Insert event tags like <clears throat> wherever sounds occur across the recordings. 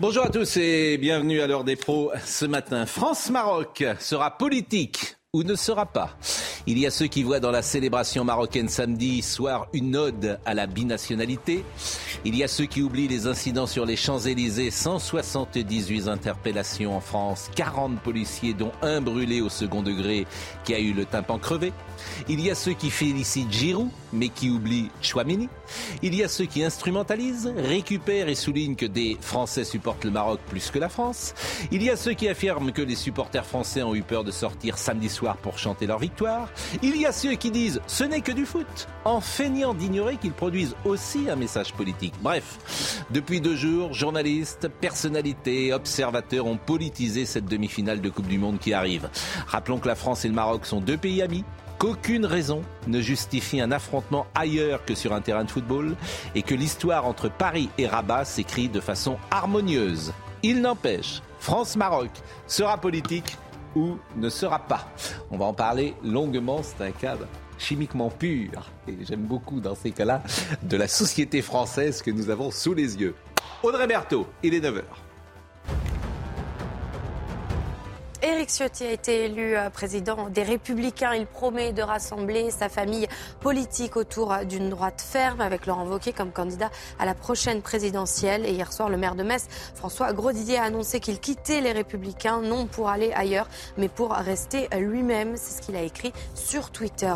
Bonjour à tous et bienvenue à l'heure des pros. Ce matin, France-Maroc sera politique ou ne sera pas. Il y a ceux qui voient dans la célébration marocaine samedi soir une ode à la binationalité. Il y a ceux qui oublient les incidents sur les Champs-Élysées, 178 interpellations en France, 40 policiers dont un brûlé au second degré qui a eu le tympan crevé. Il y a ceux qui félicitent Giroud mais qui oublient Chouamini. Il y a ceux qui instrumentalisent, récupèrent et soulignent que des Français supportent le Maroc plus que la France. Il y a ceux qui affirment que les supporters français ont eu peur de sortir samedi soir pour chanter leur victoire. Il y a ceux qui disent ce n'est que du foot, en feignant d'ignorer qu'ils produisent aussi un message politique. Bref, depuis deux jours, journalistes, personnalités, observateurs ont politisé cette demi-finale de Coupe du Monde qui arrive. Rappelons que la France et le Maroc sont deux pays amis qu'aucune raison ne justifie un affrontement ailleurs que sur un terrain de football et que l'histoire entre Paris et Rabat s'écrit de façon harmonieuse. Il n'empêche, France-Maroc sera politique ou ne sera pas. On va en parler longuement, c'est un cadre chimiquement pur, et j'aime beaucoup dans ces cas-là, de la société française que nous avons sous les yeux. Audrey Berthaud, il est 9h. Éric Ciotti a été élu euh, président des Républicains. Il promet de rassembler sa famille politique autour d'une droite ferme avec Laurent Wauquiez comme candidat à la prochaine présidentielle. Et hier soir, le maire de Metz, François Grosdidier, a annoncé qu'il quittait les Républicains, non pour aller ailleurs, mais pour rester lui-même. C'est ce qu'il a écrit sur Twitter.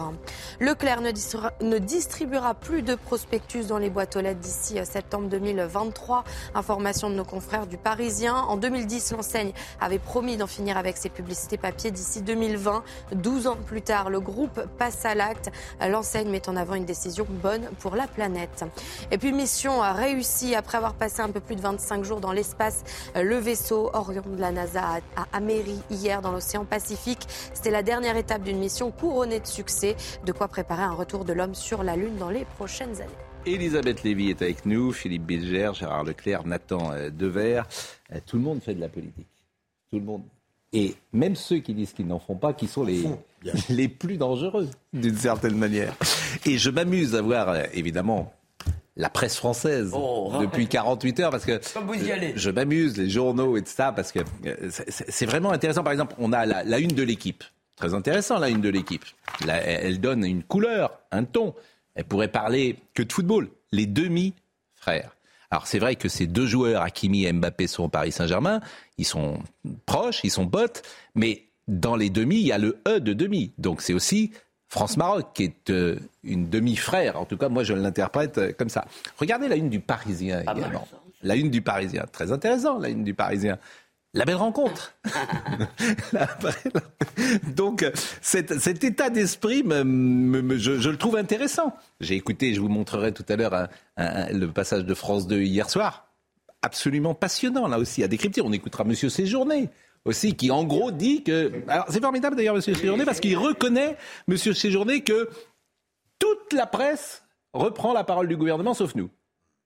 Leclerc ne distribuera plus de prospectus dans les boîtes aux lettres d'ici euh, septembre 2023. Information de nos confrères du Parisien. En 2010, l'enseigne avait promis d'en finir avec ses publicités papier d'ici 2020. 12 ans plus tard, le groupe passe à l'acte. L'enseigne met en avant une décision bonne pour la planète. Et puis mission réussie après avoir passé un peu plus de 25 jours dans l'espace. Le vaisseau Orion de la NASA a améri hier dans l'océan Pacifique. C'était la dernière étape d'une mission couronnée de succès. De quoi préparer un retour de l'homme sur la Lune dans les prochaines années. Elisabeth Lévy est avec nous, Philippe Bilger, Gérard Leclerc, Nathan euh, Dever. Euh, tout le monde fait de la politique. Tout le monde. Et même ceux qui disent qu'ils n'en font pas, qui sont les, <laughs> les plus dangereux, d'une certaine manière. Et je m'amuse à voir, euh, évidemment, la presse française oh. depuis 48 heures parce que je, m'amuse, les journaux et tout ça, parce que euh, c'est vraiment intéressant. Par exemple, on a la, la une de l'équipe. Très intéressant, la une de l'équipe. Elle donne une couleur, un ton. Elle pourrait parler que de football. Les demi-frères. Alors c'est vrai que ces deux joueurs, Hakimi et Mbappé, sont au Paris Saint-Germain. Ils sont proches, ils sont potes, mais dans les demi, il y a le E de demi. Donc c'est aussi France-Maroc, qui est euh, une demi-frère. En tout cas, moi, je l'interprète euh, comme ça. Regardez la une du Parisien également. La une du Parisien. Très intéressant, la une du Parisien la belle rencontre. <laughs> Donc cet, état d'esprit, je, le trouve intéressant. J'ai écouté, je vous montrerai tout à l'heure le passage de France 2 hier soir. Absolument passionnant là aussi à décrypter. On écoutera Monsieur Séjourné aussi qui en gros dit que... Alors c'est formidable d'ailleurs Monsieur Séjourné parce qu'il reconnaît Monsieur Séjourné que toute la presse reprend la parole du gouvernement sauf nous.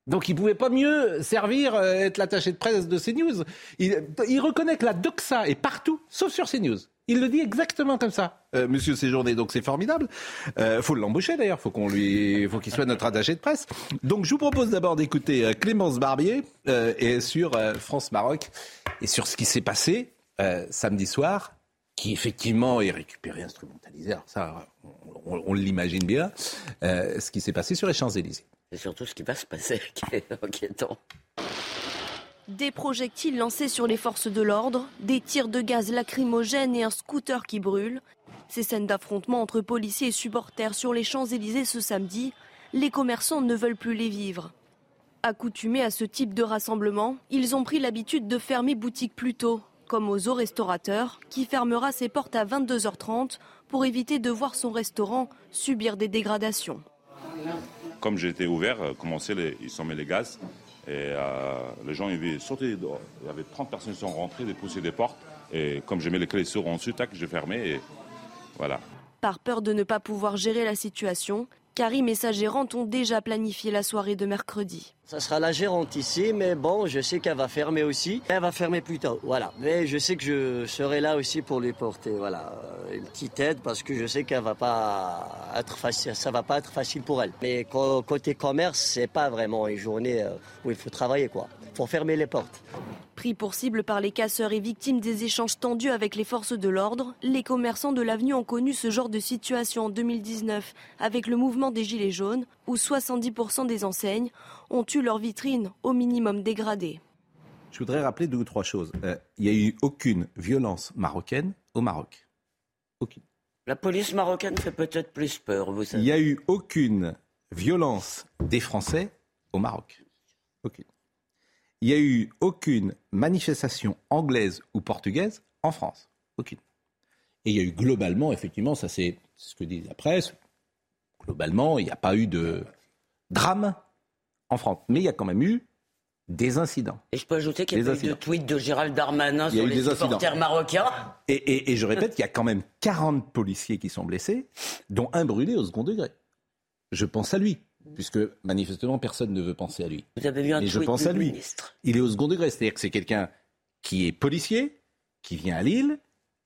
Donc il ne pouvait pas mieux servir, euh, être l'attaché de presse de CNews. Il, il reconnaît que la doxa est partout, sauf sur CNews. Il le dit exactement comme ça, euh, Monsieur Séjourné. Donc c'est formidable. Euh, faut l'embaucher d'ailleurs. Faut qu'on lui, faut qu'il soit notre attaché de presse. Donc je vous propose d'abord d'écouter euh, Clémence Barbier et sur France Maroc et sur ce qui s'est passé samedi soir, qui effectivement est récupéré, instrumentalisé. Alors ça, on, on l'imagine bien. ce qui s'est passé sur les Champs Élysées. C'est surtout ce qui va se passer <laughs> qui est inquiétant. Des projectiles lancés sur les forces de l'ordre, des tirs de gaz lacrymogènes et un scooter qui brûle. Ces scènes d'affrontement entre policiers et supporters sur les Champs-Élysées ce samedi, les commerçants ne veulent plus les vivre. Accoutumés à ce type de rassemblement, ils ont pris l'habitude de fermer boutique plus tôt, comme aux restaurateurs, qui fermera ses portes à 22h30 pour éviter de voir son restaurant subir des dégradations. comme j'étais ouvert, commencé les, ils sont les gaz. Et les gens, ils avaient sauté Il y avait 30 personnes qui sont rentrées, dépousser des portes. Et comme j'ai mis les clés sur ensuite, tac, j'ai fermé. Et voilà. Par peur de ne pas pouvoir gérer la situation, Karim et sa gérante ont déjà planifié la soirée de mercredi. Ça sera la gérante ici, mais bon, je sais qu'elle va fermer aussi. Elle va fermer plus tôt, voilà. Mais je sais que je serai là aussi pour lui porter, voilà, une petite aide parce que je sais qu'elle va pas être facile, ça va pas être facile pour elle. Mais côté commerce, c'est pas vraiment une journée euh, où il faut travailler, quoi. Faut fermer les portes. Pris pour cible par les casseurs et victimes des échanges tendus avec les forces de l'ordre, les commerçants de l'avenue ont connu ce genre de situation en 2019 avec le mouvement des Gilets jaunes, où 70% des enseignes ont eu leur vitrine au minimum dégradée. Je voudrais rappeler deux ou trois choses. Euh, il n'y a eu aucune violence marocaine au Maroc. Aucune. La police marocaine fait peut-être plus peur, vous savez. Il n'y a eu aucune violence des Français au Maroc. Aucune il n'y a eu aucune manifestation anglaise ou portugaise en France. Aucune. Et il y a eu globalement, effectivement, ça c'est ce que dit la presse, globalement, il n'y a pas eu de drame en France. Mais il y a quand même eu des incidents. Et je peux ajouter qu'il y a eu de tweets de Gérald Darmanin sur les supporters marocains. Et, et je répète qu'il y a quand même 40 policiers qui sont blessés, dont un brûlé au second degré. Je pense à lui puisque manifestement personne ne veut penser à lui. Vous avez vu un je pense à lui. Il est au second degré, c'est-à-dire que c'est quelqu'un qui est policier, qui vient à Lille,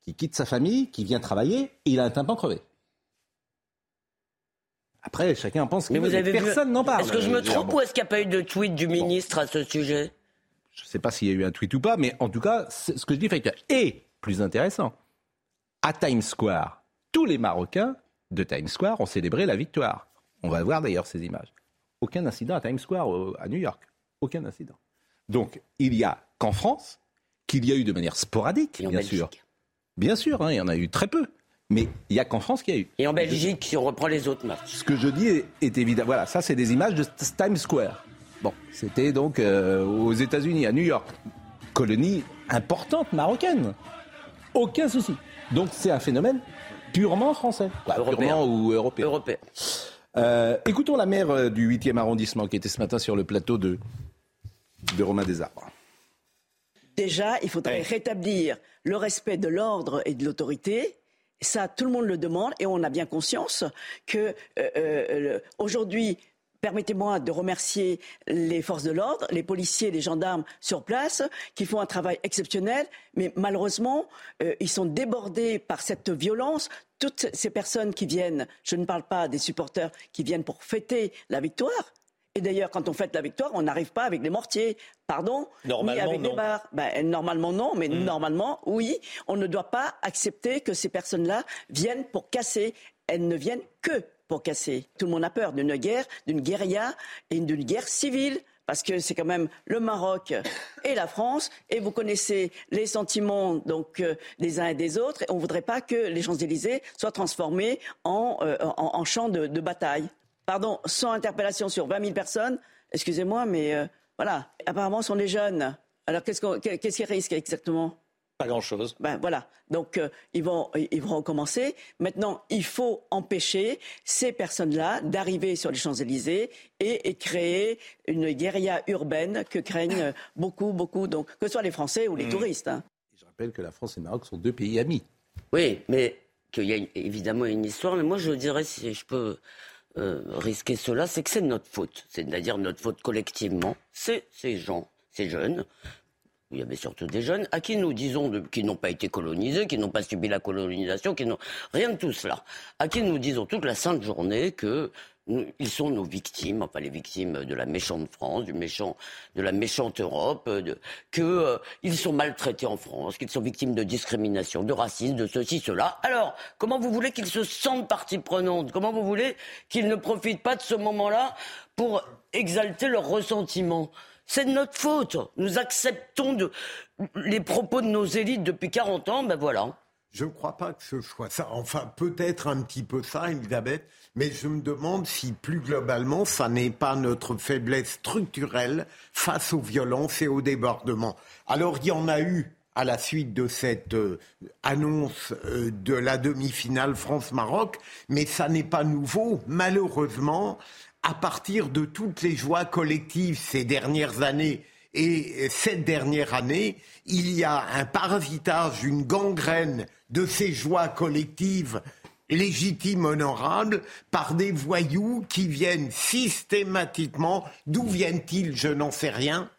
qui quitte sa famille, qui vient travailler, et il a un tympan crevé. Après, chacun pense que personne n'en parle. Est-ce que je me trompe ou est-ce qu'il n'y a pas eu de tweet du ministre à ce sujet? Je ne sais pas s'il y a eu un tweet ou pas, mais en tout cas, ce que je dis fait Et, plus intéressant, à Times Square, tous les Marocains de Times Square ont célébré la victoire. On va voir d'ailleurs ces images. Aucun incident à Times Square à New York. Aucun incident. Donc, il y a qu'en France, qu'il y a eu de manière sporadique, bien sûr. Bien sûr, hein, il y en a eu très peu. Mais il n'y a qu'en France qu'il y a eu. Et en Belgique, si on reprend les autres matchs. Ce que je dis est, évident. Voilà, ça, c'est des images de Times Square. Bon, c'était donc euh, aux États-Unis, à New York. Colonie importante marocaine. Aucun souci. Donc, c'est un phénomène purement français. purement ou européen. Européen. Euh, écoutons la maire euh, du 8e arrondissement qui était ce matin sur le plateau de, de Romain Desarbres. Déjà, il faudrait rétablir le respect de l'ordre et de l'autorité. Ça, tout le monde le demande et on a bien conscience que euh, aujourd'hui, Permettez-moi de remercier les forces de l'ordre, les policiers, les gendarmes sur place, qui font un travail exceptionnel, mais malheureusement, ils sont débordés par cette violence toutes ces personnes qui viennent, je ne parle pas des supporters qui viennent pour fêter la victoire. Et d'ailleurs, quand on fête la victoire, on n'arrive pas avec des mortiers, pardon, normalement, avec non. des barres. Ben, normalement non, mais hmm. normalement oui. On ne doit pas accepter que ces personnes-là viennent pour casser. Elles ne viennent que pour casser. Tout le monde a peur d'une guerre, d'une guérilla et d'une guerre civile parce que c'est quand même le Maroc et la France, et vous connaissez les sentiments donc euh, des uns et des autres, et on ne voudrait pas que les Champs-Élysées soient transformés en, euh, en, champ de, bataille. Pardon, sans interpellation sur 20 000 personnes, excusez-moi, mais euh, voilà, apparemment ce sont les jeunes. Alors qu'est-ce qu'ils risquent exactement? Pas grand-chose. Ben voilà. Donc euh, ils vont ils vont recommencer. Maintenant, il faut empêcher ces personnes-là d'arriver sur les Champs-Élysées et, créer une guérilla urbaine que craignent beaucoup beaucoup donc que ce soit les Français ou les mmh. touristes. Hein. Je rappelle que la France et le Maroc sont deux pays amis. Oui, mais qu'il y a évidemment une histoire. Mais moi, je dirais si je peux. Euh, risquer cela, c'est que c'est notre faute, c'est-à-dire notre faute collectivement. C'est ces gens, ces jeunes, il y avait surtout des jeunes, à qui nous disons qui n'ont pas été colonisés, qui n'ont pas subi la colonisation, qui n'ont rien de tout cela, à qui nous disons toute la sainte journée que ils sont nos victimes, enfin les victimes de la méchante France, du méchant, de la méchante Europe, qu'ils euh, sont maltraités en France, qu'ils sont victimes de discrimination, de racisme, de ceci, cela. Alors, comment vous voulez qu'ils se sentent partie prenante? Comment vous voulez qu'ils ne profitent pas de ce moment-là pour exalter leur ressentiment c'est de notre faute. Nous acceptons les propos de nos élites depuis 40 ans, ben voilà. Je ne crois pas que ce soit ça. Enfin, peut-être un petit peu ça, Elisabeth, mais je me demande si plus globalement, ça n'est pas notre faiblesse structurelle face aux violences et aux débordements. Alors, il y en a eu à la suite de cette euh, annonce euh, de la demi-finale France-Maroc, mais ça n'est pas nouveau. Malheureusement, à partir de toutes les joies collectives ces dernières années et cette dernière année, il y a un parasitage, une gangrène de ces joies collectives légitimes, honorables, par des voyous qui viennent systématiquement. D'où viennent-ils Je n'en sais rien.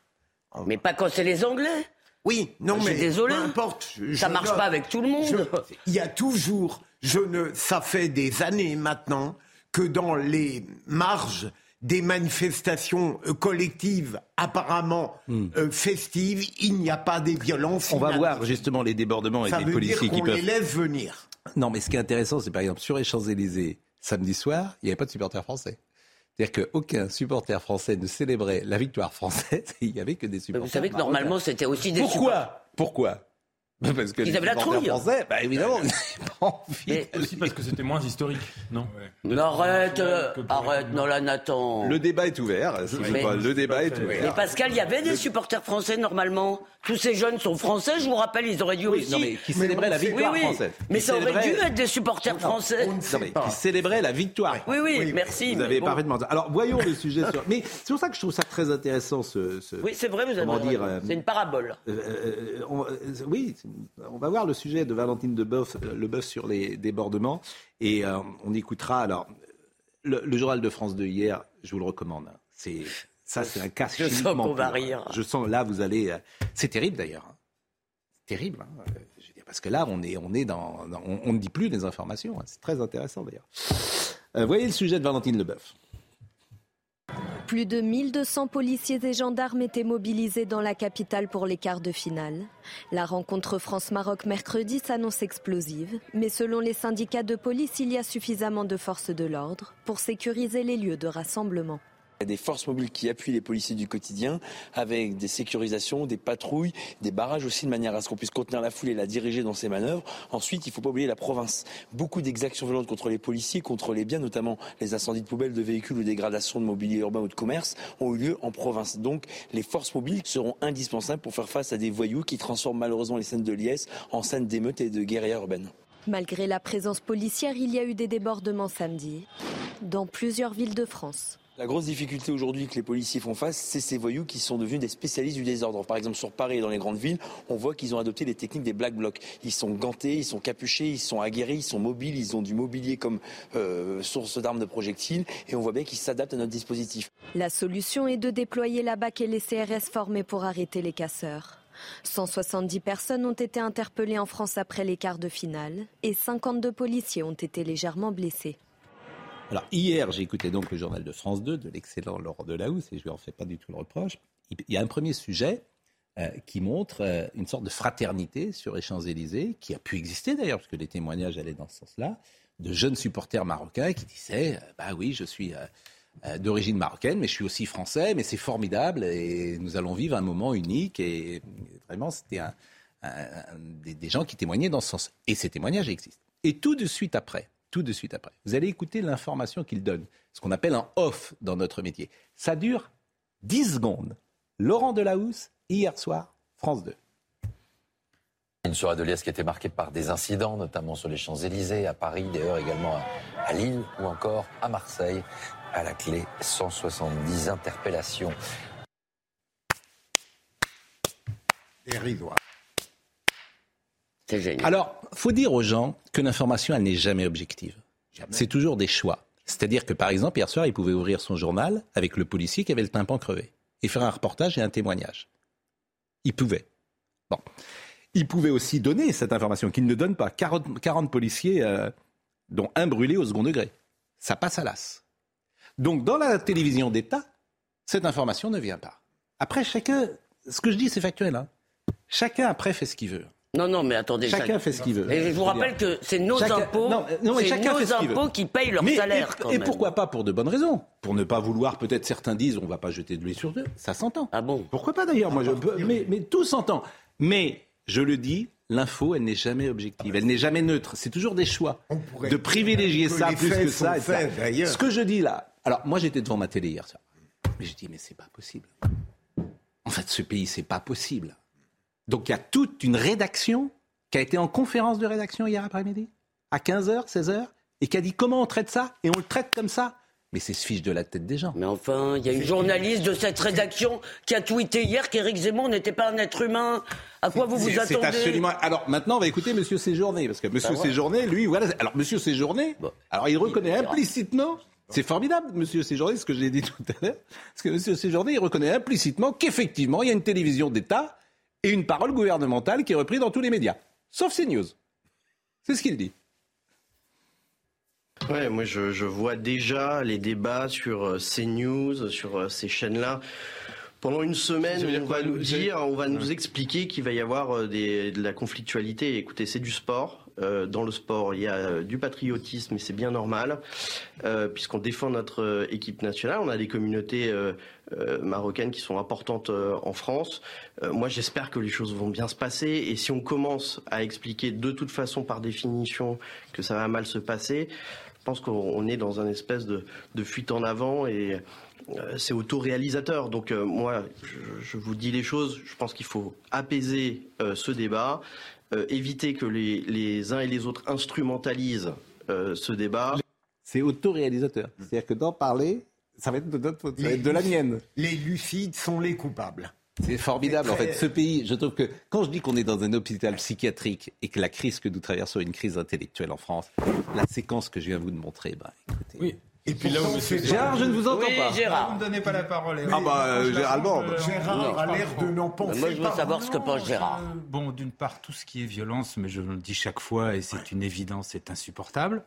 Mais pas quand c'est les Anglais. Oui, non, mais désolé. peu importe. Ça marche pas avec tout le monde. il y a toujours, je ne, ça fait des années maintenant que dans les marges des manifestations euh, collectives apparemment hmm. euh, festives, il n'y a pas des violences. On va voir justement les débordements et des policiers qui peuvent. les laisse venir. Non, mais ce qui est intéressant, c'est par exemple sur les Champs-Élysées, samedi soir, il n'y avait pas de supporters français. C'est-à-dire qu'aucun supporter français ne célébrait la victoire française, <laughs> il n'y avait que des supporters. Vous savez que normalement, c'était aussi des Pourquoi Pourquoi parce que Ils avaient la trouille. Français, bah évidemment, pas envie. aussi parce que c'était moins historique, non arrête, euh, arrête, non là Nathan. Le débat est ouvert. le débat est ouvert. Mais Pascal, il y avait des supporters français normalement. Tous ces jeunes sont français, je vous rappelle, ils auraient dû aussi. Non mais qui célébraient la victoire française. Mais ça aurait dû être des supporters français. Non, mais qui célébraient la victoire. Oui, oui, merci. Vous avez bon. parfaitement. Alors voyons le sujet. Sur... Mais c'est pour ça que je trouve ça très intéressant ce. ce... Oui, c'est vrai, vous avez dire. Euh, c'est une parabole. Euh, oui, on va voir le sujet de Valentine de Boeuf, euh, le bœuf sur les débordements. Et euh, on écoutera. Alors, le, journal de France de hier, je vous le recommande. C'est ça, c'est un cas <laughs> Je sens qu'on va rire. Je sens là, vous allez. Euh, c'est terrible d'ailleurs. C'est terrible. Hein. parce que là, on est, on est dans, on, ne dit plus des informations. Hein. C'est très intéressant d'ailleurs. voyez le sujet de Valentine Leboeuf. Plus de 1200 policiers et gendarmes étaient mobilisés dans la capitale pour les quarts de finale. La rencontre France-Maroc mercredi s'annonce explosive, mais selon les syndicats de police, il y a suffisamment de forces de l'ordre pour sécuriser les lieux de rassemblement. Il y a des forces mobiles qui appuient les policiers du quotidien avec des sécurisations, des patrouilles, des barrages aussi de manière à ce qu'on puisse contenir la foule et la diriger dans ses manœuvres. Ensuite, il ne faut pas oublier la province. Beaucoup d'exactions violentes contre les policiers, contre les biens, notamment les incendies de poubelles, de véhicules ou dégradations de mobilier urbain ou de commerce, ont eu lieu en province. Donc, les forces mobiles seront indispensables pour faire face à des voyous qui transforment malheureusement les scènes de liesse en scènes d'émeutes et de guérillas urbaines. Malgré la présence policière, il y a eu des débordements samedi dans plusieurs villes de France. La grosse difficulté aujourd'hui que les policiers font face, c'est ces voyous qui sont devenus des spécialistes du désordre. Par exemple, sur Paris et dans les grandes villes, on voit qu'ils ont adopté les techniques des black blocs. Ils sont gantés, ils sont capuchés, ils sont aguerris, ils sont mobiles, ils ont du mobilier comme euh, source d'armes de projectiles et on voit bien qu'ils s'adaptent à notre dispositif. La solution est de déployer la BAC et les CRS formés pour arrêter les casseurs. 170 personnes ont été interpellées en France après les quarts de finale et 52 policiers ont été légèrement blessés. Alors hier, j'ai écouté donc le journal de France 2 de l'excellent Laurent Delahousse et je lui en fais pas du tout le reproche. Il y a un premier sujet euh, qui montre euh, une sorte de fraternité sur les Champs-Élysées, qui a pu exister d'ailleurs, parce que les témoignages allaient dans ce sens-là, de jeunes supporters marocains qui disaient euh, Bah oui, je suis d'origine marocaine, mais je suis aussi français, mais c'est formidable et nous allons vivre un moment unique. Et vraiment, c'était des gens qui témoignaient dans ce sens. Et ces témoignages existent. Et tout de suite après, tout de suite après. Vous allez écouter l'information qu'il donne, ce qu'on appelle un off dans notre métier. Ça dure 10 secondes. Laurent Delahousse, hier soir, France 2. Une soirée de liesse qui était marquée par des incidents, notamment sur les Champs-Élysées, à Paris, d'ailleurs également à Lille ou encore à Marseille. À la clé, 170 interpellations. Dérisoire. Alors, faut dire aux gens que l'information, elle n'est jamais objective. C'est toujours des choix. C'est-à-dire que, par exemple, hier soir, il pouvait ouvrir son journal avec le policier qui avait le tympan crevé et faire un reportage et un témoignage. Il pouvait. Bon. Il pouvait aussi donner cette information qu'il ne donne pas. 40, policiers, euh, dont un brûlé au second degré. Ça passe à l'as. Donc, dans la télévision d'État, cette information ne vient pas. Après, chacun, ce que je dis, c'est factuel. Hein. Chacun, après, fait ce qu'il veut. Non, non, mais attendez. Chacun fait ce qu'il veut. Et je vous rappelle que c'est nos impôts, non, nos impôts qui payent leur salaire. Et, pourquoi pas pour de bonnes raisons? Pour ne pas vouloir, peut-être certains disent, on ne va pas jeter de l'huile sur deux. Ça s'entend. Ah bon? Pourquoi pas d'ailleurs Moi, je mais, mais tout s'entend. Mais je le dis, l'info, elle n'est jamais objective, elle n'est jamais neutre. C'est toujours des choix. De privilégier ça plus que ça. Ce que je dis là. Alors, moi, j'étais devant ma télé hier soir. Mais je dis, mais c'est pas possible. En fait, ce pays, c'est pas possible. Donc il y a toute une rédaction qui a été en conférence de rédaction hier après-midi, à 15h, 16h, et qui a dit comment on traite ça, et on le traite comme ça. Mais c'est se fiche de la tête des gens. Mais enfin, il y a une journaliste de cette rédaction qui a tweeté hier qu'Éric Zemmour n'était pas un être humain. À quoi vous vous attendez C'est absolument. Alors maintenant, on va écouter Monsieur Séjourné, parce que Monsieur Bah. Séjourné, lui, voilà. Alors Monsieur Séjourné, alors il reconnaît implicitement. C'est formidable, Monsieur Séjourné, ce que j'ai dit tout à l'heure, parce que Monsieur Séjourné, il reconnaît implicitement qu'effectivement, il y a une télévision d'État et une parole gouvernementale qui est reprise dans tous les médias, sauf CNews. C'est ce qu'il dit. Ouais, moi je, je vois déjà les débats sur euh, CNews, sur euh, ces chaînes-là. Pendant une semaine, on va nous dire, on va nous expliquer qu'il va y avoir euh, des, de la conflictualité. Écoutez, c'est du sport. Euh, dans le sport, il y a euh, du patriotisme et c'est bien normal, euh, puisqu'on défend notre équipe nationale. On a des communautés marocaines qui sont importantes en France. Moi, j'espère que les choses vont bien se passer. Et si on commence à expliquer de toute façon, par définition, que ça va mal se passer, je pense qu'on on est dans un espèce de, fuite en avant et euh, c'est autoréalisateur. Donc moi, je, vous dis les choses. Je pense qu'il faut apaiser ce débat, éviter que les, les uns et les autres instrumentalisent euh, ce débat. C'est autoréalisateur. C'est-à-dire que d'en parler, ça va être de notre faute, ça va être de la mienne. Les lucides sont les coupables. C'est formidable, en fait. Ce pays, je trouve que quand je dis qu'on est dans un hôpital psychiatrique et que la crise que nous traversons est une crise intellectuelle en France, la séquence que je viens vous de montrer, bah, écoutez. Oui. Et puis là où monsieur Gérard, je ne vous entends Oui, pas. Gérard. Vous ne donnez pas la parole. Ah bah, euh. Gérard a l'air de n'en penser Moi, je veux pas. savoir ce que pense Gérard. Euh, Bon, d'une part, tout ce qui est violence, mais je le dis chaque fois et c'est une évidence, c'est insupportable.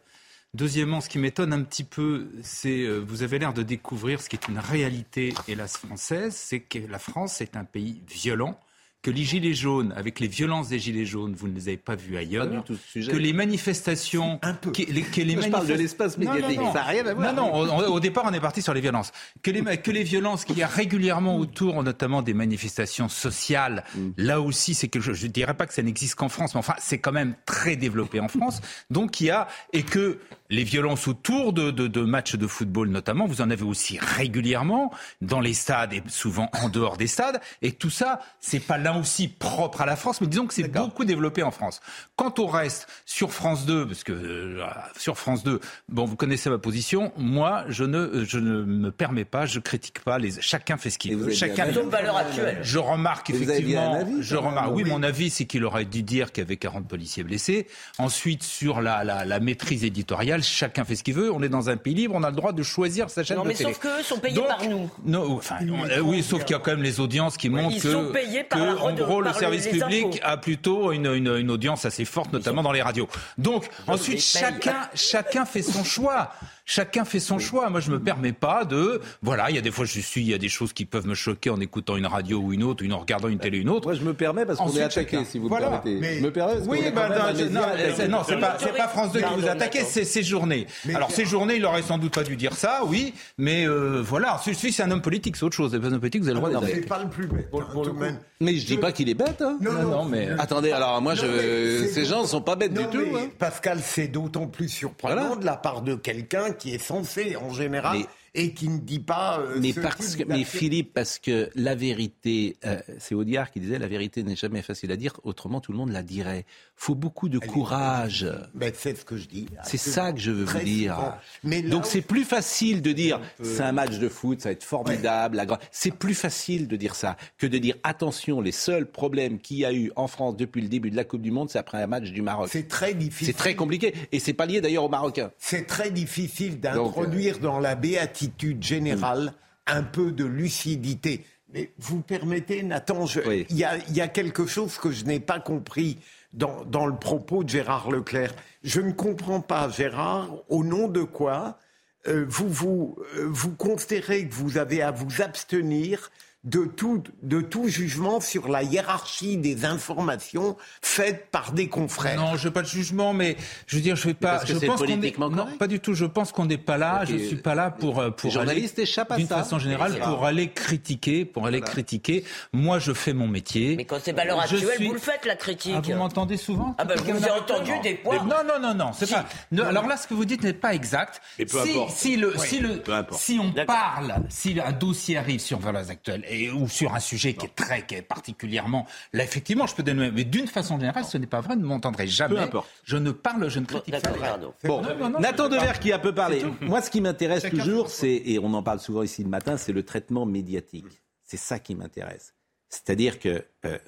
Deuxièmement, ce qui m'étonne un petit peu, c'est euh, vous avez l'air de découvrir ce qui est une réalité, hélas française, c'est que la France est un pays violent, que les gilets jaunes, avec les violences des gilets jaunes, vous ne les avez pas vues ailleurs, Pas du tout ce sujet. que les manifestations, que les, que les Je parle de l'espace Non, non, médiatique, non. ça n'a rien à voir. Non, non, au, au départ, on est parti sur les violences. Que les, que les violences qu'il y a régulièrement autour, notamment des manifestations sociales, Mm. là aussi, c'est chose. Je ne dirais pas que ça n'existe qu'en France, mais enfin, c'est quand même très développé en France. Donc, il y a. Et que les violences autour de, de, de matchs de football, notamment, vous en avez aussi régulièrement dans les stades et souvent en dehors des stades. Et tout ça, c'est pas là aussi propre à la France, mais disons que c'est beaucoup développé en France. Quant au reste, sur France 2, parce que euh, sur France 2, bon, vous connaissez ma position. Moi, je ne, je ne me permets pas, je critique pas. Les, chacun fait ce qu'il veut. Chacun. valeur actuelle. Je remarque Et effectivement. avis, je même, remarque. Oui, oui. mon avis, c'est qu'il aurait dû dire qu'il y avait 40 policiers blessés. Ensuite, sur la, la, la maîtrise éditoriale, chacun fait ce qu'il veut. On est dans un pays libre, on a le droit de choisir sa chaîne Non, de mais télé. sauf qu'eux sont payés Donc, par nous. Non, enfin, on- euh, oui, sauf qu'il y a quand même les audiences qui montrent ils que, sont payés par que, la en gros, le service public impôts. a plutôt une, une, une audience assez forte, notamment dans les radios. Donc, ensuite, chacun, chacun fait son choix. Chacun fait son choix. Moi, je me permets pas de. Voilà, il y a des fois, je suis, il y a des choses qui peuvent me choquer en écoutant une radio ou une autre, ou en regardant une télé ou une autre. Moi, je me permets parce qu'on est Ensuite, attaqué, chacun. si vous Voilà. me permettez. Mais- Je me permets parce Oui, bah, même non, non, c'est- non, c'est pas, France 2 qui vous d'accord. c'est Séjourné. Mais- Alors Séjourné, il aurait sans doute pas dû dire ça, oui, mais euh, voilà, si c'est un homme politique, c'est autre chose. C'est un homme politique, vous avez le droit c'est pas le plus bête. de. Mais je dis pas qu'il est bête. Hein. Non, non, non, mais- Attendez, alors moi, ces gens ne sont pas bêtes Non, du tout. mais hein. Pascal, c'est d'autant plus surprenant Voilà. de la part de quelqu'un qui est censé, en général, et qui ne dit pas. euh, Mais ce parce que, mais. Philippe, parce que la vérité, euh, c'est Audiard qui disait la vérité n'est jamais facile à dire, autrement tout le monde la dirait. Faut beaucoup de Elle courage. Ben, c'est ce que je dis. C'est ça que je veux vous dire. Mais Donc c'est plus facile de dire c'est un match de foot, ça va être formidable. la C'est plus facile de dire ça que de dire attention, les seuls problèmes qu'il y a eu en France depuis le début de la Coupe du Monde, c'est après un match du Maroc. C'est très difficile. C'est très compliqué et c'est pas lié d'ailleurs aux Marocains. C'est très difficile euh, d'introduire dans la béatitude générale un peu de lucidité. Mais vous permettez, Nathan, il Oui. y, a, il y a quelque chose que je n'ai pas compris dans, dans le propos de Gérard Leclerc. Je ne comprends pas, Gérard, au nom de quoi euh, vous, vous, euh, vous considérez que vous avez à vous abstenir de tout, de tout jugement sur la hiérarchie des informations faites par des confrères. Non, je veux pas de jugement, mais je veux dire, je vais pas. parce que je c'est pense qu'on est, politiquement non, correct. pas du tout. Je pense qu'on n'est pas là. Ok. Je suis pas là pour euh, pour Les journalistes aller- échappent à d'une façon générale pour aller critiquer, pour aller critiquer. Moi, je fais mon métier. Mais quand c'est valeur Je actuelle, suis- vous le faites, la critique. Ah, vous m'entendez souvent Ah ben, je vous ai entendu des fois. Non, non, non, non, c'est pas. Non, alors là, ce que vous dites n'est pas exact. Mais peu si, importe. si le, si le, Peu importe. si on parle, si un dossier arrive sur Valeurs Actuelles et, ou sur un sujet qui est très, qui est particulièrement. Là, effectivement, je peux donner. Mais d'une façon générale, ce n'est pas vrai. Ne m'entendrez jamais. Peu importe. Je ne parle, je ne critique pas. Bon, Non, non, Nathan je peux Dever pas. qui a peu parlé. Moi, ce qui m'intéresse toujours, c'est, et on en parle souvent ici le matin, c'est le traitement médiatique. C'est ça qui m'intéresse. C'est-à-dire que euh,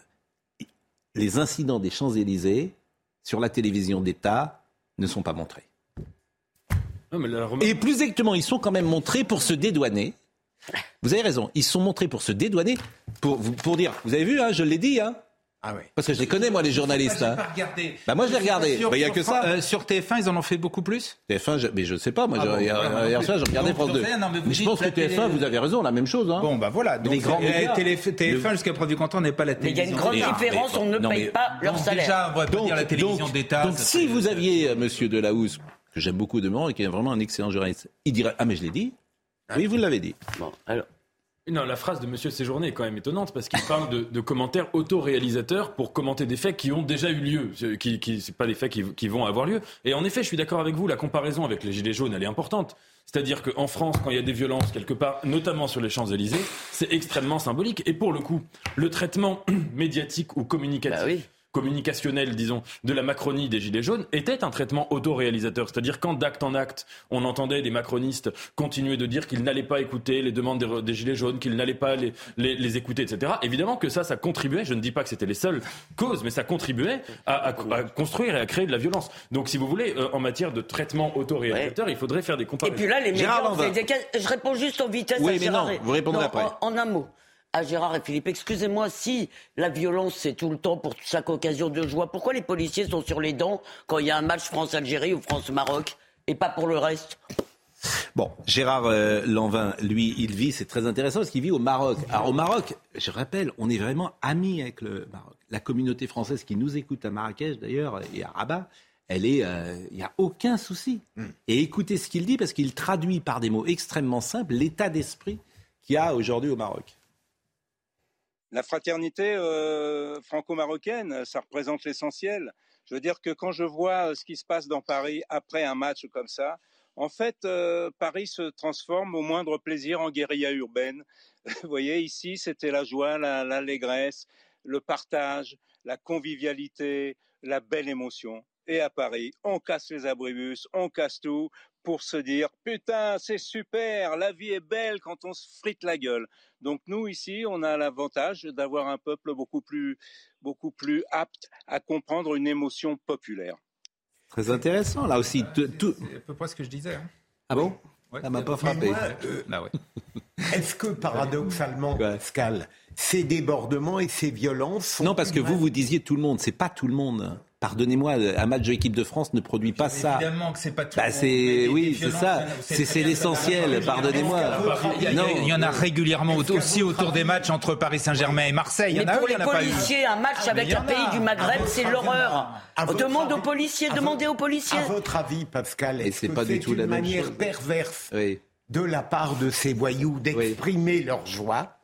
les incidents des Champs-Élysées sur la télévision d'État ne sont pas montrés. Et plus exactement, ils sont quand même montrés pour se dédouaner. Vous avez raison, ils sont montrés pour se dédouaner, pour, pour dire, vous avez vu, hein, je l'ai dit, hein parce que je les connais, moi, les journalistes. J'ai hein. pas regardé. Bah, moi, je l'ai regardé. Sur- Bah, Il n'y a sur que ça. euh, sur TF1, ils en ont fait beaucoup plus TF1, je, mais je sais pas. Moi, Ah je- bon, hier, soir, j'ai regardé Donc, France j'en 2. sais rien, non, mais vous Mais je pense que la TF1, télé- vous avez raison, la même chose. Hein. Bon, bah voilà. Donc, les grands c'est- médias. télé- TF1, jusqu'à preuve du contraire, n'est pas la Mais il y a télévision. une grande différence, on ne non, paye mais- pas leur Donc, salaire. déjà, on va pas dire la télévision donc- d'État. Donc, si vous aviez euh, Monsieur Delahousse, que j'aime beaucoup de et qui est vraiment un excellent journaliste, il dirait Ah, mais je l'ai dit. Oui, vous l'avez dit. Bon, alors. Non, la phrase de Monsieur Séjourné est quand même étonnante parce qu'il parle de, de commentaires autoréalisateurs pour commenter des faits qui ont déjà eu lieu, Ce- qui, qui c'est pas des faits qui, qui vont avoir lieu. Et en effet, je suis d'accord avec vous, la comparaison avec les gilets jaunes, elle est importante. C'est-à-dire qu'en France, quand il y a des violences quelque part, notamment sur les Champs Élysées, c'est extrêmement symbolique. Et pour le coup, le traitement <clears throat> médiatique ou communicatif. Communicationnel, disons, de la Macronie des Gilets jaunes était un traitement autoréalisateur. C'est-à-dire quand d'acte en acte, on entendait des macronistes continuer de dire qu'ils n'allaient pas écouter les demandes des, des Gilets jaunes, qu'ils n'allaient pas les, les, les écouter, etc. Évidemment que ça, ça contribuait, je ne dis pas que c'était les seules causes, mais ça contribuait à, à- à construire et à créer de la violence. Donc si vous voulez, euh, en matière de traitement autoréalisateur, il faudrait faire des Et comparaisons. puis là, les médias, je réponds juste en vitesse Oui, à mais non, et- vous répondrez Non, après. En, en un mot. À Gérard et Philippe, excusez-moi, si la violence c'est tout le temps pour chaque occasion de joie, pourquoi les policiers sont sur les dents quand il y a un match France-Algérie ou France-Maroc et pas pour le reste Bon, Gérard euh, Lanvin, lui, il vit, c'est très intéressant parce qu'il vit au Maroc. Alors au Maroc, je rappelle, on est vraiment amis avec le Maroc. La communauté française qui nous écoute à Marrakech d'ailleurs et à Rabat, elle est, euh, il n'y a aucun souci. Et écoutez ce qu'il dit parce qu'il traduit par des mots extrêmement simples l'état d'esprit qu'il y a aujourd'hui au Maroc. La fraternité euh, franco-marocaine, ça représente l'essentiel. Je veux dire que quand je vois euh, ce qui se passe dans Paris après un match comme ça, en fait, euh, Paris se transforme au moindre plaisir en guérilla urbaine. <laughs> Vous voyez, ici, c'était la joie, la- l'allégresse, le partage, la convivialité, la belle émotion. Et à Paris, on casse les abribus, on casse tout pour se dire putain, c'est super, la vie est belle quand on se frite la gueule. Donc nous ici, on a l'avantage d'avoir un peuple beaucoup plus, beaucoup plus apte à comprendre une émotion populaire. Très intéressant là aussi. Tout- tout- C'est à peu près ce que je disais. hein. Ah bon? Ouais. Ça m'a pas frappé. euh, Bah ouais. <laughs> Est-ce que paradoxalement, Pascal, ces débordements et ces violences sont Non, parce que vous, vous disiez tout le monde. C'est pas tout le monde. Pardonnez-moi, un match de l'équipe de France ne produit pas ça. Évidemment que c'est pas tout. Bah c'est oui, des c'est ça. C'est l'essentiel. Pardonnez-moi. Il il y en a régulièrement au- aussi autour des matchs entre Paris Saint-Germain et Marseille. Il y en Mais a pour eu, il y les en a pas eu. policiers, un match Ah, avec un pays du À Maghreb, c'est l'horreur. à Demande aux policiers, à demandez aux À policiers. votre avis, Pascal, Et est-ce c'est que pas du c'est tout une la même manière chose. perverse Oui. de la part de ces voyous d'exprimer leur joie?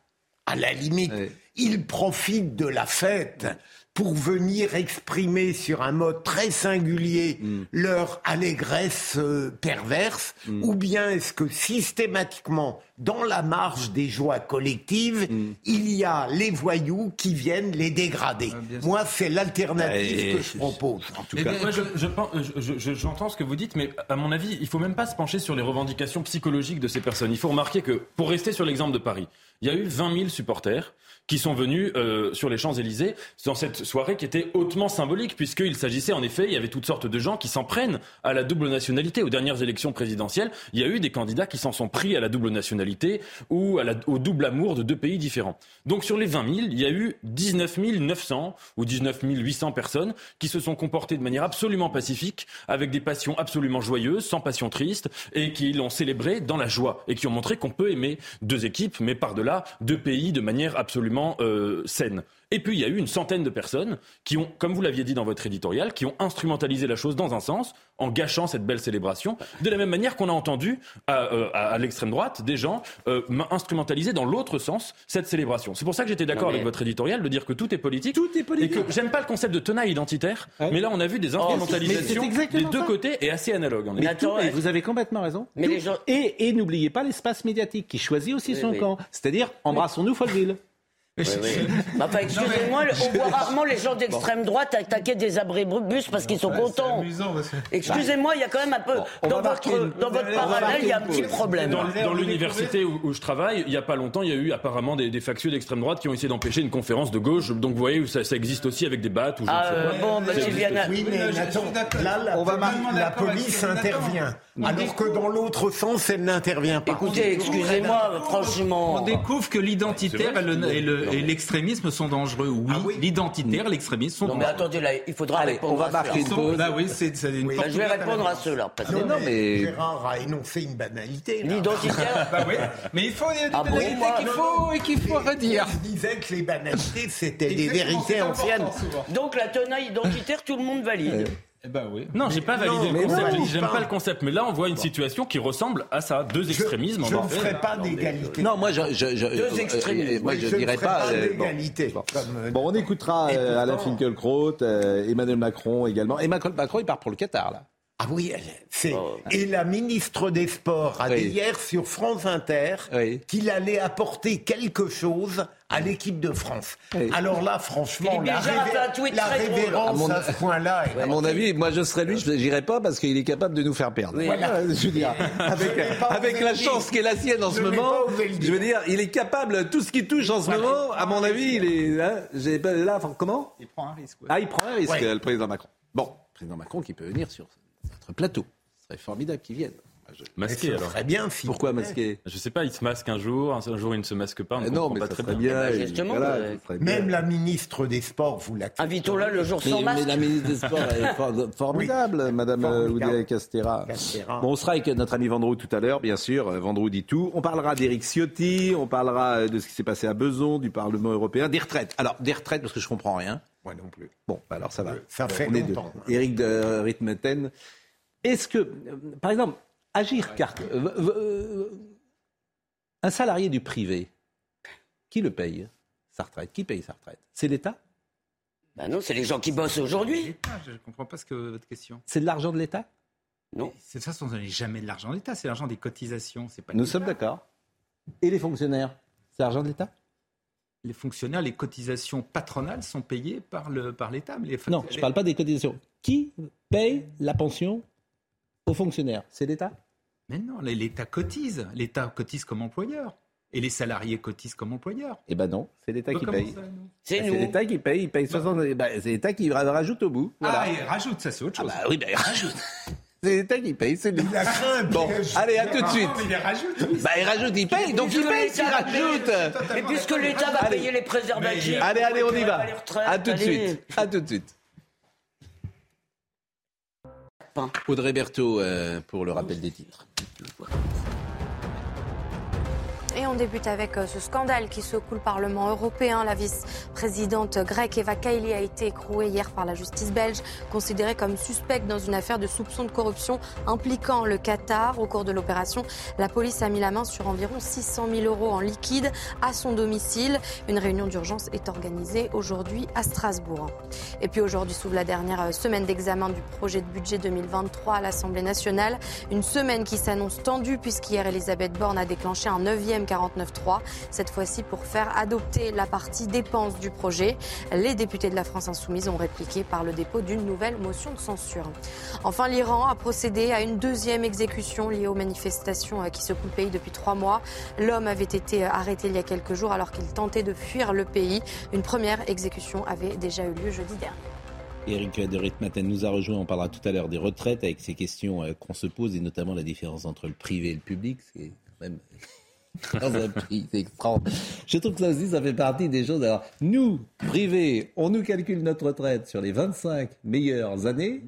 À la limite, ils profitent de la fête pour venir exprimer sur un mode très singulier Mm. leur allégresse euh, perverse, ou bien est-ce que systématiquement, dans la marge des joies collectives, Mm. il y a les voyous qui viennent les dégrader? Moi, c'est l'alternative Et- que je propose. En tout Eh cas, bien, moi, je- je pense- je- je- j'entends ce que vous dites, mais à mon avis, il faut même pas se pencher sur les revendications psychologiques de ces personnes. Il faut remarquer que, pour rester sur l'exemple de Paris, il y a eu 20 000 supporters qui sont venus euh, sur les Champs-Élysées dans cette soirée qui était hautement symbolique, puisqu'il s'agissait en effet, il y avait toutes sortes de gens qui s'en prennent à la double nationalité. Aux dernières élections présidentielles, il y a eu des candidats qui s'en sont pris à la double nationalité ou au double amour de deux pays différents. Donc sur les 20 000, il y a eu 19 900 ou 19 800 personnes qui se sont comportées de manière absolument pacifique, avec des passions absolument joyeuses, sans passion triste, et qui l'ont célébré dans la joie, et qui ont montré qu'on peut aimer deux équipes, mais par-delà deux pays de manière absolument euh, saine. Et puis il y a eu une centaine de personnes qui ont, comme vous l'aviez dit dans votre éditorial, qui ont instrumentalisé la chose dans un sens en gâchant cette belle célébration. De la même manière qu'on a entendu à, euh, à- à l'extrême droite des gens euh, instrumentaliser dans l'autre sens cette célébration. C'est pour ça que j'étais d'accord mais- avec votre éditorial de dire que tout est politique. Tout est politique. Et que j'aime pas le concept de tenaille identitaire, mais là on a vu des instrumentalisations c'est exactement des deux ça. côtés et assez analogues. en. Mais, tout- mais vous avez complètement raison. Mais Tout- les gens- Et, et n'oubliez pas l'espace médiatique qui choisit aussi Oui, son oui. camp. C'est-à-dire, embrassons-nous Folleville. Oui, oui. Bah, enfin, excusez-moi, on voit rarement les gens d'extrême droite attaquer des abribus parce qu'ils sont contents. Excusez-moi, il y a quand même un peu. dans votre, une- dans votre on va parallèle, il y a un petit problème. Dans, dans l'université où, où je travaille, il n'y a pas longtemps, il y a eu apparemment des, des factieux d'extrême droite qui ont essayé d'empêcher une conférence de gauche. Donc vous voyez, ça, ça existe aussi avec des battes ou je Ah, ne sais quoi. bon, bah. Oui, mais là, la, On va la police intervient. Alors que dans l'autre sens, elle n'intervient pas. Écoutez, excusez-moi, franchement. On découvre que l'identitaire et le- et le- et l'extrémisme sont dangereux. Oui, l'identitaire, l'extrémisme sont Non, mais dangereux. attendez, là, il faudra Allez, répondre on va à marquer une pause. Bah oui, c'est c'est une Oui. Bah, je vais répondre à ceux-là. parce que- Non, mais mais- Gérard a énoncé une banalité. là. L'identitaire. Bah oui, mais il faut il y a des Ah bon, banalités moi, qu'il non, faut et qu'il faut redire. Je disais que les banalités, c'était des vérités anciennes. Donc la tenaille identitaire, tout le monde valide. Eh ben oui. Non, j'ai pas validé Non, le concept. non, J'aime pas. pas le concept. Mais là, on voit une situation qui ressemble à ça. Deux extrémismes. Je en ne ferai pas d'égalité. Non, moi, je, je, je- Deux euh, extrémistes. euh, moi, je, je ne dirais ferai pas. pas euh, bon. d'égalité. Bon. Euh, on écoutera Et euh, Alain Finkielkraut, euh, Emmanuel Macron également. Emmanuel Macron, il part pour le Qatar, là. Ah oui, elle- c'est Oh. et la ministre des Sports a Oui. dit hier sur France Inter Oui. qu'il allait apporter quelque chose à l'équipe de France. Oui. Alors là, franchement, la, révé- tweet la révérence À mon- à ce point-là. est- À mon avis, moi, je serais lui, je n'irais pas parce qu'il est capable de nous faire perdre. Oui. Voilà, je veux dire, avec, la chance qui est la sienne en Je ce moment, je veux dire, il est capable, tout ce qui touche en ce moment, à mon avis, il est, hein, j'ai pas- là, comment? Il prend un risque. ouais. Ah, il prend un risque, Ouais. le président Macron. Bon, le président Macron qui peut venir sur notre plateau. Ce serait formidable qu'il vienne. Masqué alors. serait bien si Pourquoi masquer Je sais pas, il se masque un jour, un jour il ne se masque pas. On ne Non, mais pas ça très serait bien. bien. bah, et justement, voilà, euh, ça bien. Même la ministre des Sports, vous l'acceptez. Invitons-la le jour Mais, sans mais masque. la ministre des Sports est for- <laughs> formidable, Madame euh. Oudéa Castera. Castera. Bon, on sera avec notre ami Vendroux tout à l'heure, bien sûr. Euh, Vendroux dit tout. On parlera d'Éric Ciotti, on parlera de ce qui s'est passé à Besançon, du Parlement européen, des retraites. Alors, des retraites, parce que je comprends rien. Moi non plus. Bon, bah alors ça va. Ça fait on est deux. longtemps. Éric de Ritmeten. Est-ce que, par exemple, Agir Carte, euh, euh, un salarié du privé, qui le paye sa retraite? Qui paye sa retraite? C'est l'État? Bah non, c'est les gens qui bossent aujourd'hui. Je ne comprends pas ce que votre question. C'est de l'argent de l'État? Non. De toute façon, ce n'est jamais de l'argent de l'État, c'est l'argent des cotisations. C'est pas Nous sommes d'accord. Et les fonctionnaires C'est l'argent de l'État? Les fonctionnaires, les cotisations patronales sont payées par le par l'État. mais les Non, je ne parle pas des cotisations. Qui paye la pension aux fonctionnaires C'est l'État Mais non, l'État cotise. L'État cotise comme employeur. Et les salariés cotisent comme employeurs. Eh ben non, c'est l'État Bah, qui paye. C'est nous. l'État qui paye, il paye 60... eh ben, c'est l'État qui rajoute au bout. Voilà. Ah, et rajoute, ça c'est autre chose. Ah bah oui, ben il rajoute. <laughs> C'est l'État qui paye, c'est lui. Il a craint un Bon, allez, à tout de suite. Non, mais il rajoute. Bah il rajoute, il paye, donc il paye payer- rajoute. Et puisque l'État va payer les préservatifs. Allez, allez, on y va. À tout de allez. suite. À tout de suite. Audrey Berthaud euh, pour le rappel des titres. Et on débute avec euh, ce scandale qui secoue le Parlement européen. La vice-présidente grecque Eva Kaili a été écrouée hier par la justice belge, considérée comme suspecte dans une affaire de soupçon de corruption impliquant le Qatar. Au cours de l'opération, la police a mis la main sur environ 600 000 euros en liquide à son domicile. Une réunion d'urgence est organisée aujourd'hui à Strasbourg. Et puis aujourd'hui s'ouvre la dernière euh, semaine d'examen du projet de budget 2023 à l'Assemblée nationale. Une semaine qui s'annonce tendue puisqu'hier Elisabeth Borne a déclenché un 9e 49.3, cette fois-ci pour faire adopter la partie dépenses du projet. Les députés de la France insoumise ont répliqué par le dépôt d'une nouvelle motion de censure. Enfin, l'Iran a procédé à une deuxième exécution liée aux manifestations euh, qui secouent le pays depuis trois mois. L'homme avait été euh, arrêté il y a quelques jours alors qu'il tentait de fuir le pays. Une première exécution avait déjà eu lieu jeudi dernier. Éric de Ritmaten nous a rejoint. On parlera tout à l'heure des retraites avec ces questions euh, qu'on se pose et notamment la différence entre le privé et le public. C'est même <laughs> dans un pays, c'est extraordinaire. Je trouve que ça aussi, ça fait partie des choses. Alors, nous, privés, on nous calcule notre retraite sur les 25 meilleures années,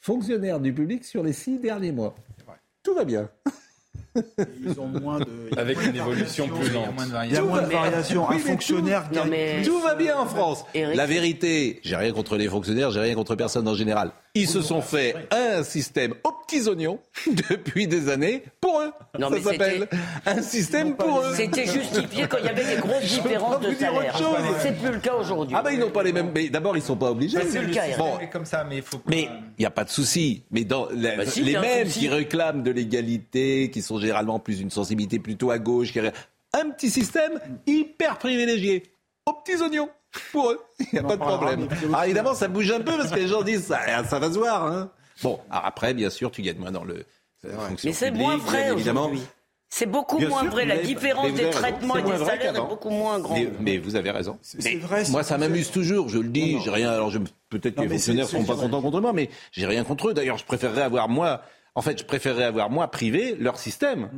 fonctionnaires du public sur les 6 derniers mois. Tout va bien. <laughs> Ils ont moins de. Avec une évolution plus lente. Il y a moins de variations. Un Oui, fonctionnaire tout, mais tout va bien en France. Eric- La vérité, j'ai rien contre les fonctionnaires, j'ai rien contre personne en général. Ils se sont fait un système aux petits oignons <laughs> depuis des années pour eux. Non, Ça s'appelle un système pour eux. C'était justifié quand il y avait des grosses différences de salaire. C'est plus le cas aujourd'hui. Ah ben ils n'ont pas les mêmes. Mais d'abord ils sont pas obligés. C'est plus le cas. Bon, comme ça, mais il faut. mais il n'y a pas de souci. Mais dans Bah les mêmes qui réclament de l'égalité, qui sont généralement plus une sensibilité plutôt à gauche, qui un petit système hyper privilégié aux petits oignons. Pour eux, <laughs> il n'y a pas de problème. Alors aussi- évidemment, ça bouge un peu parce que les gens disent ça, ça va se voir. Hein. Bon, alors après, bien sûr, tu gagnes moins dans le. fonction Mais c'est moins vrai évidemment. aujourd'hui. C'est beaucoup Bien moins sûr, vrai. La différence des traitements et des salaires est beaucoup moins grande. Mais, mais vous avez raison. C'est vrai, moi, ça m'amuse toujours. Je le dis. J'ai rien. Alors, peut-être que les fonctionnaires seront c'est pas contents contre moi, mais j'ai rien contre eux. D'ailleurs, je préférerais avoir moi. En fait, je préférerais avoir moi privé leur système.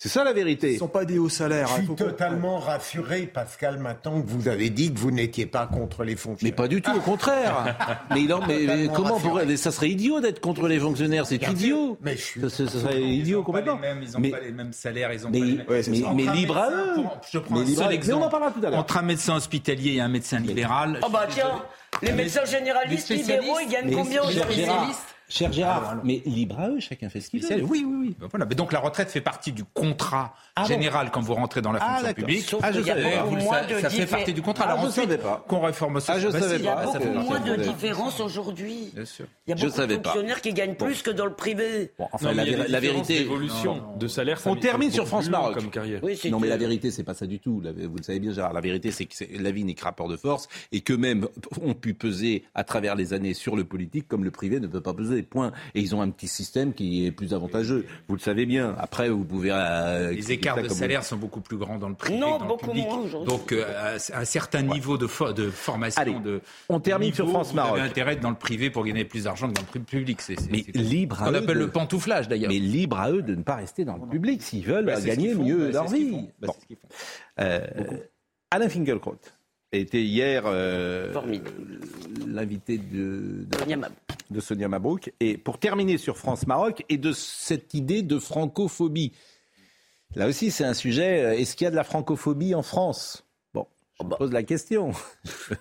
C'est ça la vérité. Ils ne sont pas des hauts salaires. Je hein, suis totalement rassuré, Pascal, maintenant que vous avez dit que vous n'étiez pas contre les Mais fonctionnaires. pas du tout, au contraire. <laughs> mais, non, mais, mais comment pourrait, ça serait idiot d'être contre les fonctionnaires, c'est idiot. Mais je suis- Ça, ça- ça serait Ils idiot ont pas les complètement. mêmes- Ils n'ont Mais- pas les mêmes salaires, ils ont mais- pas les mêmes. ouais, mais Entre un libre à médecin, eux. pour- Je prends Mais un libre seul eux. Mais on en exemple. parlera tout à l'heure. Entre un médecin hospitalier et un médecin libéral. Oh bah tiens, les médecins généralistes Les libéraux, ils gagnent Mais combien cher Gérard, mais libre à eux, chacun fait ce qu'il veut. Oui, oui, oui. Ben voilà. Mais donc la retraite fait partie du contrat Ah bon général quand vous rentrez dans la Ah, fonction d'accord. publique. Sauf Ah, je savais pas. beaucoup Vous le moins savez, de ça fait diffé- partie du contrat. Ah, Alors je ensuite, savais pas. qu'on réforme ça. Ah, je Bah, savais si. Il y a pas. ça beaucoup moins ça de différences aujourd'hui. Bien sûr. Il y a Je beaucoup de pas. fonctionnaires qui gagnent plus que dans le privé. Bon, enfin, Non, la, vérité. d'évolution de salaire. ça On termine sur France Maroc. Comme carrière. Oui, c'est Non, mais la vérité, c'est pas ça du tout. Vous le savez bien, Gérard. La vérité, c'est que la vie n'est que rapport de force et que même ont pu peser à travers les années sur le politique comme le privé ne peut pas peser. Point. Et ils ont un petit système qui est plus avantageux. Vous le savez bien. Après, vous pouvez. euh, Les écarts de comme vous- salaire sont beaucoup plus grands dans le privé Non, que dans beaucoup le public. moins aujourd'hui. Donc, euh, un certain niveau de, fo- de formation, Allez, de on termine sur France-Maroc. Vous avez intérêt d'être dans le privé pour gagner plus d'argent que dans le public. C'est Mais libre ce à eux appelle de- le pantouflage d'ailleurs. Mais libre à eux de ne pas rester dans le public s'ils veulent Bah, ce gagner qu'ils font. mieux Bah, leur ce vie. Bah, Bon. ce font. Euh, Alain Finkielkraut était hier euh, l'invité de, de, Sonia Mab- de Sonia Mabrouk. Et pour terminer sur France-Maroc et de cette idée de francophobie. Là aussi, c'est un sujet. euh, Est-ce qu'il y a de la francophobie en France? Bon, je me pose la question. <laughs> je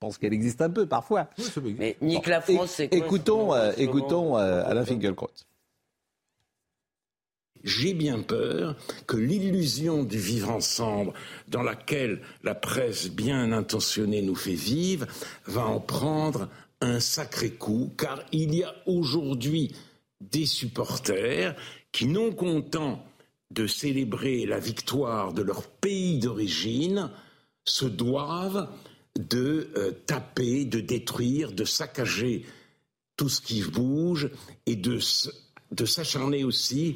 pense qu'elle existe un peu parfois. Mais nique la Bon, France, c'est quoi Écoutons, euh, écoutons euh, Alain Finkielkraut. J'ai bien peur que l'illusion du vivre ensemble, dans laquelle la presse bien intentionnée nous fait vivre, va en prendre un sacré coup, car il y a aujourd'hui des supporters qui, non contents de célébrer la victoire de leur pays d'origine, se doivent de euh, taper, de détruire, de saccager tout ce qui bouge et de, s'acharner aussi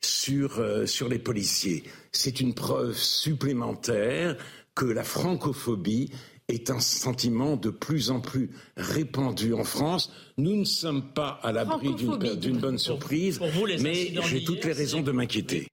sur, euh, sur les policiers. C'est une preuve supplémentaire que la francophobie est un sentiment de plus en plus répandu en France. Nous ne sommes pas à l'abri d'une bonne surprise, pour vous, les mais j'ai toutes les raisons de m'inquiéter.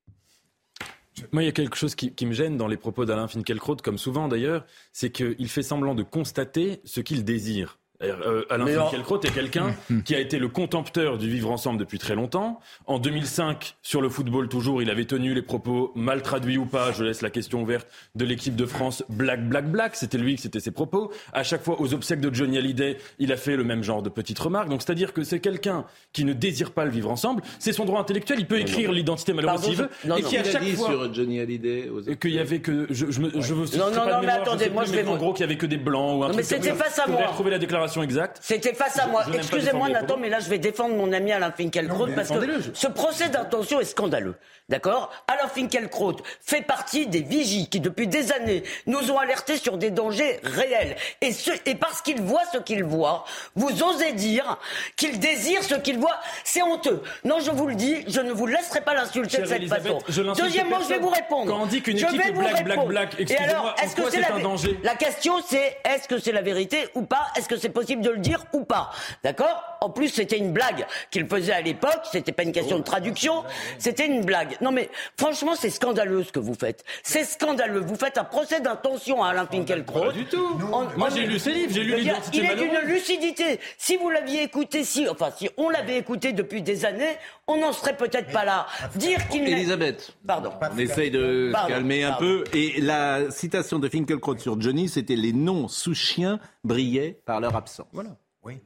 Moi, il y a quelque chose qui, qui me gêne dans les propos d'Alain Finkielkraut, comme souvent d'ailleurs, c'est qu'il fait semblant de constater ce qu'il désire. Euh, Alain Finkielkraut est quelqu'un <laughs> qui a été le contempteur du vivre ensemble depuis très longtemps. En 2005, sur le football toujours, il avait tenu les propos mal traduits ou pas, je laisse la question ouverte, de l'équipe de France Black Black Black. C'était lui, c'était ses propos. À chaque fois, aux obsèques de Johnny Hallyday, il a fait le même genre de petites remarques. Donc c'est-à-dire que c'est quelqu'un qui ne désire pas le vivre ensemble. C'est son droit intellectuel. Il peut écrire l'identité malheureuse s'il veut. non, et non. qui à chaque dit fois sur Johnny Hallyday aux qu'il y avait que je, je, me, je veux Non, non, pas non, mais mémoire, je attendez, sais moi, plus, je vais en gros qu'il y avait que des blancs ou un Non, truc mais c'était comme ça. moi. retrouver la déclaration exacte. C'était face à moi. Excusez-moi, Nathan, mais là, je vais défendre mon ami Alain Finkielkraut parce que ce procès d'intention est scandaleux. D'accord Alain Finkielkraut fait partie des vigies qui, depuis des années, nous ont alertés sur des dangers réels. Et, ce, et parce qu'il voit ce qu'il voit, vous osez dire qu'il désire ce qu'il voit. C'est honteux. Non, je vous le dis, je ne vous laisserai pas l'insulter de cette Elisabeth, façon. Deuxièmement, je vais vous répondre. Quand on dit qu'une équipe est black, black, black, excusez-moi, est-ce que c'est un danger? La question, c'est est-ce que c'est la vérité ou pas? Est-ce que c'est possible de le dire ou pas D'accord? En plus, c'était une blague qu'il faisait à l'époque. C'était pas une question de traduction. C'était une blague. Non, mais franchement, c'est scandaleux ce que vous faites. C'est scandaleux. Vous faites un procès d'intention à Alain Finkielkraut. Pas du tout. Moi, j'ai lu ses livres, j'ai lu Il est d'une lucidité. Si vous l'aviez écouté, si, enfin, si on l'avait écouté depuis des années, on n'en serait peut-être pas là. Dire qu'il Elisabeth, pardon. on essaye de se calmer un peu. Et la citation de Finkelkraut sur Johnny, c'était les noms sous chiens brillaient par leur absence. Voilà. Oui.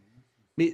Mais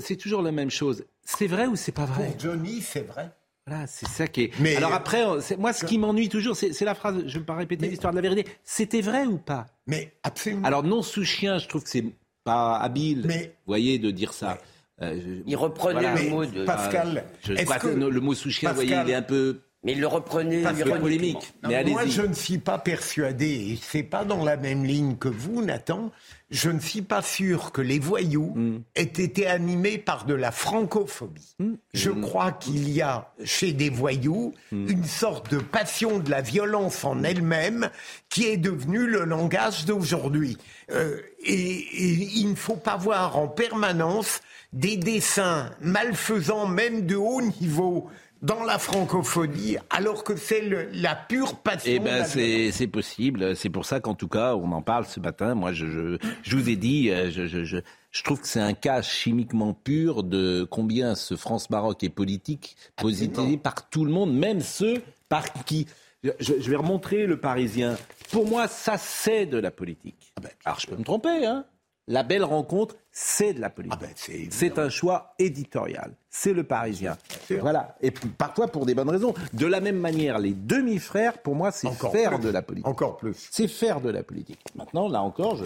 c'est toujours la même chose. C'est vrai ou c'est pas vrai? Pour Johnny, c'est vrai. Voilà, c'est ça qui est. Mais Alors après, moi, ce qui m'ennuie toujours, c'est la phrase, je ne vais pas répéter l'histoire de la vérité. C'était vrai ou pas? Mais absolument. Alors, non sous chien, je trouve que c'est pas habile, mais, vous voyez, de dire ça. Euh, il reprenait le mot de. Pascal. Ah, je crois que, le mot sous Pascal, vous voyez, il est un peu. Mais il le reprenait, il le polémique. Non, mais moi, je ne suis pas persuadé, et c'est pas dans la même ligne que vous, Nathan, je ne suis pas sûr que les voyous hmm. aient été animés par de la francophobie. Hmm. Je hmm. crois qu'il y a chez des voyous une sorte de passion de la violence en elle-même qui est devenue le langage d'aujourd'hui. Euh, et, il ne faut pas voir en permanence des dessins malfaisants, même de haut niveau, dans la francophonie, alors que c'est la pure passion. Eh ben, c'est possible. C'est pour ça qu'en tout cas, on en parle ce matin. Moi, je, je, je vous ai dit, euh, je, je, je, je trouve que c'est un cas chimiquement pur de combien ce France-Maroc est politique, posité par tout le monde, même ceux par qui. Je, je vais remontrer le Parisien. Pour moi, ça, c'est de la politique. Ah ben, alors, je peux me tromper, hein la belle rencontre, c'est de la politique. Ah ben, c'est un choix éditorial. C'est le Parisien. Voilà. Et parfois pour des bonnes raisons. De la même manière, les demi-frères, pour moi, c'est faire de la politique. Encore plus. C'est faire de la politique. Maintenant, là encore,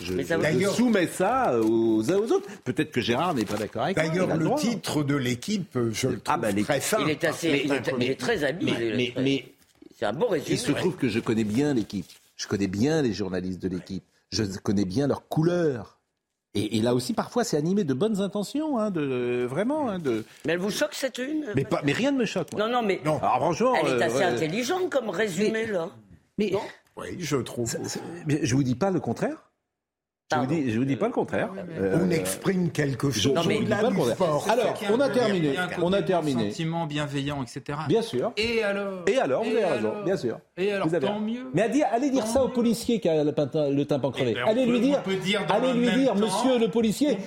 je, soumets ça euh, aux uns aux autres. Peut-être que Gérard n'est pas d'accord avec moi. D'ailleurs, le hein. titre de l'équipe, euh, je le ah ben, trouve très fin. Il est assez, il est, mais, très habile. Mais, c'est un bon résumé. Il se trouve que je connais bien l'équipe. Je connais bien les journalistes de l'équipe je connais bien leurs couleurs. Et, là aussi, parfois, c'est animé de bonnes intentions, hein, vraiment. Hein, mais elle vous choque cette une Mais, rien ne me choque. Non, non, mais non. Alors, franchement, elle est euh, assez intelligente comme résumé, là. Mais, non oui, je trouve. Je vous dis pas le contraire. Je vous dis, vous dis pas le contraire. On exprime quelque chose. Non, mais on pas le contraire. Alors, on a terminé. On a terminé. Sentiment bienveillant, etc. Bien sûr. Et alors Et alors, vous avez raison, bien sûr. Et alors, tant mieux. Mais allez dire ça au policier qui a le tympan eh crevé. Ben, allez lui dire, allez lui dire, monsieur le policier,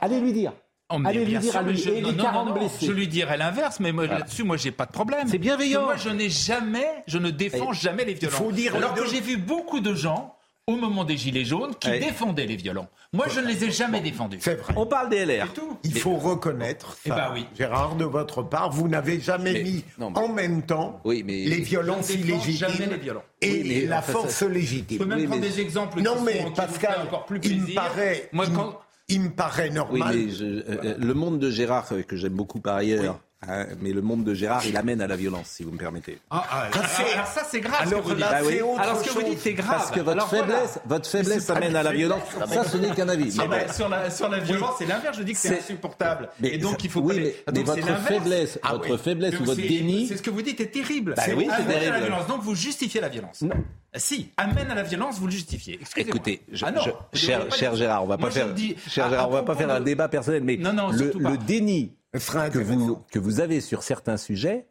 allez lui dire. Allez lui dire à lui, je, Je lui dirais l'inverse, mais là-dessus, moi, j'ai pas de problème. C'est bienveillant. Moi, je n'ai jamais, je ne défends jamais les violences. Il Faut dire Alors que j'ai vu beaucoup de gens au moment des Gilets jaunes qui défendaient les violents. Moi, je ne les ai jamais défendus. C'est vrai. On parle des LR. Il faut reconnaître. Eh ben oui. Gérard, de votre part, vous n'avez jamais mis en même temps les violences illégitimes et la force légitime. Je peux même prendre des exemples non, qui mais sont, Pascal, encore plus plaisir. Il me paraît, Moi, quand... il, me paraît normal. Euh, euh, le monde de Gérard, euh, que j'aime beaucoup par ailleurs, Hein, mais le monde de Gérard, il amène à la violence, si vous me permettez. Ah, ah, ah, alors ah, ça, c'est grave. Alors, ce que vous dites, bah alors, ce que vous dites, c'est grave. Parce que votre faiblesse, votre faiblesse amène à la violence. Ah, ça, ce n'est qu'un avis. Mais mais sur, la, violence, c'est l'inverse. Je dis que c'est insupportable. Et donc, il faut. Oui, mais, votre faiblesse, ah votre faiblesse ou votre déni. C'est ce que vous dites est terrible. Bah, c'est oui, c'est terrible. Donc, vous justifiez la violence. Non. Si, amène à la violence, vous le justifiez. Écoutez, je, ah cher, Gérard, on va va pas faire un débat personnel, mais le, déni frein que vous, que vous avez sur certains sujets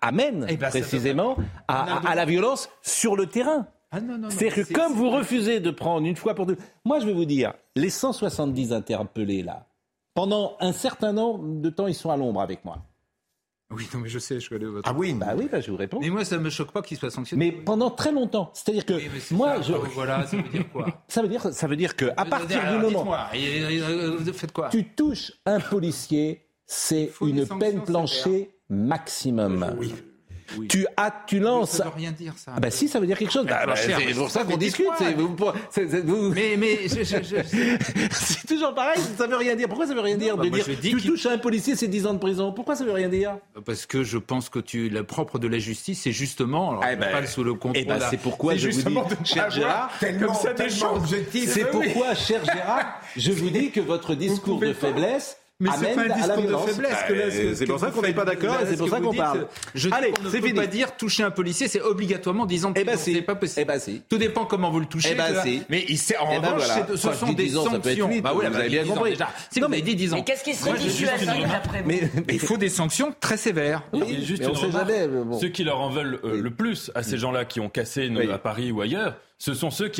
amène précisément à, la violence sur le terrain. C'est que comme vous refusez de prendre une fois pour deux, moi je vais vous dire, les 170 interpellés là, pendant un certain nombre de temps, ils sont à l'ombre avec moi. Oui, non, mais je sais, je connais votre. Ah oui, bah oui, bah je vous réponds. Mais moi, ça ne me choque pas qu'il soit sanctionné. Mais pendant très longtemps. C'est-à-dire que. Moi, ça, je. Ah voilà, ça veut dire quoi? Ça, veut dire, ça veut dire que, à euh, partir euh, du moment. Euh, vous faites quoi? Tu touches un policier, c'est une peine planchée maximum. Oui tu, as, tu lances. Ça ne veut rien dire, ça. Ah bah si, ça veut dire quelque chose. Bah, bah, bah, c'est pour ça qu'on discute. Mais, mais je, je, je... <laughs> c'est toujours pareil, ça ne veut rien dire. Pourquoi ça ne veut rien dire non, de dire tu touches à un policier, c'est 10 ans de prison Pourquoi ça ne veut rien dire? Parce que je pense que tu, la propre de la justice, c'est justement. Alors, eh ben, sous le contrôle. Eh ben, c'est pourquoi je vous dis, cher Gérard, C'est pourquoi, cher Gérard, je vous dis que votre discours de faiblesse mais c'est pas un discours de faiblesse. Euh, c'est pour ça qu'on n'est pas d'accord c'est pour ça qu'on parle. Je Allez, c'est ne peut pas dire toucher un policier, c'est obligatoirement 10 ans de. Eh ben c'est pas possible. Eh ben Tout dépend comment vous le touchez. Eh ben mais en revanche, ce sont des sanctions. Bah oui, vous avez bien compris. Si vous avez dit ans. Mais qu'est-ce qui serait dissuasif après vous Il faut des sanctions très sévères. Juste une. Ceux qui leur en veulent euh, le plus à ces gens-là qui ont cassé à Paris ou ailleurs,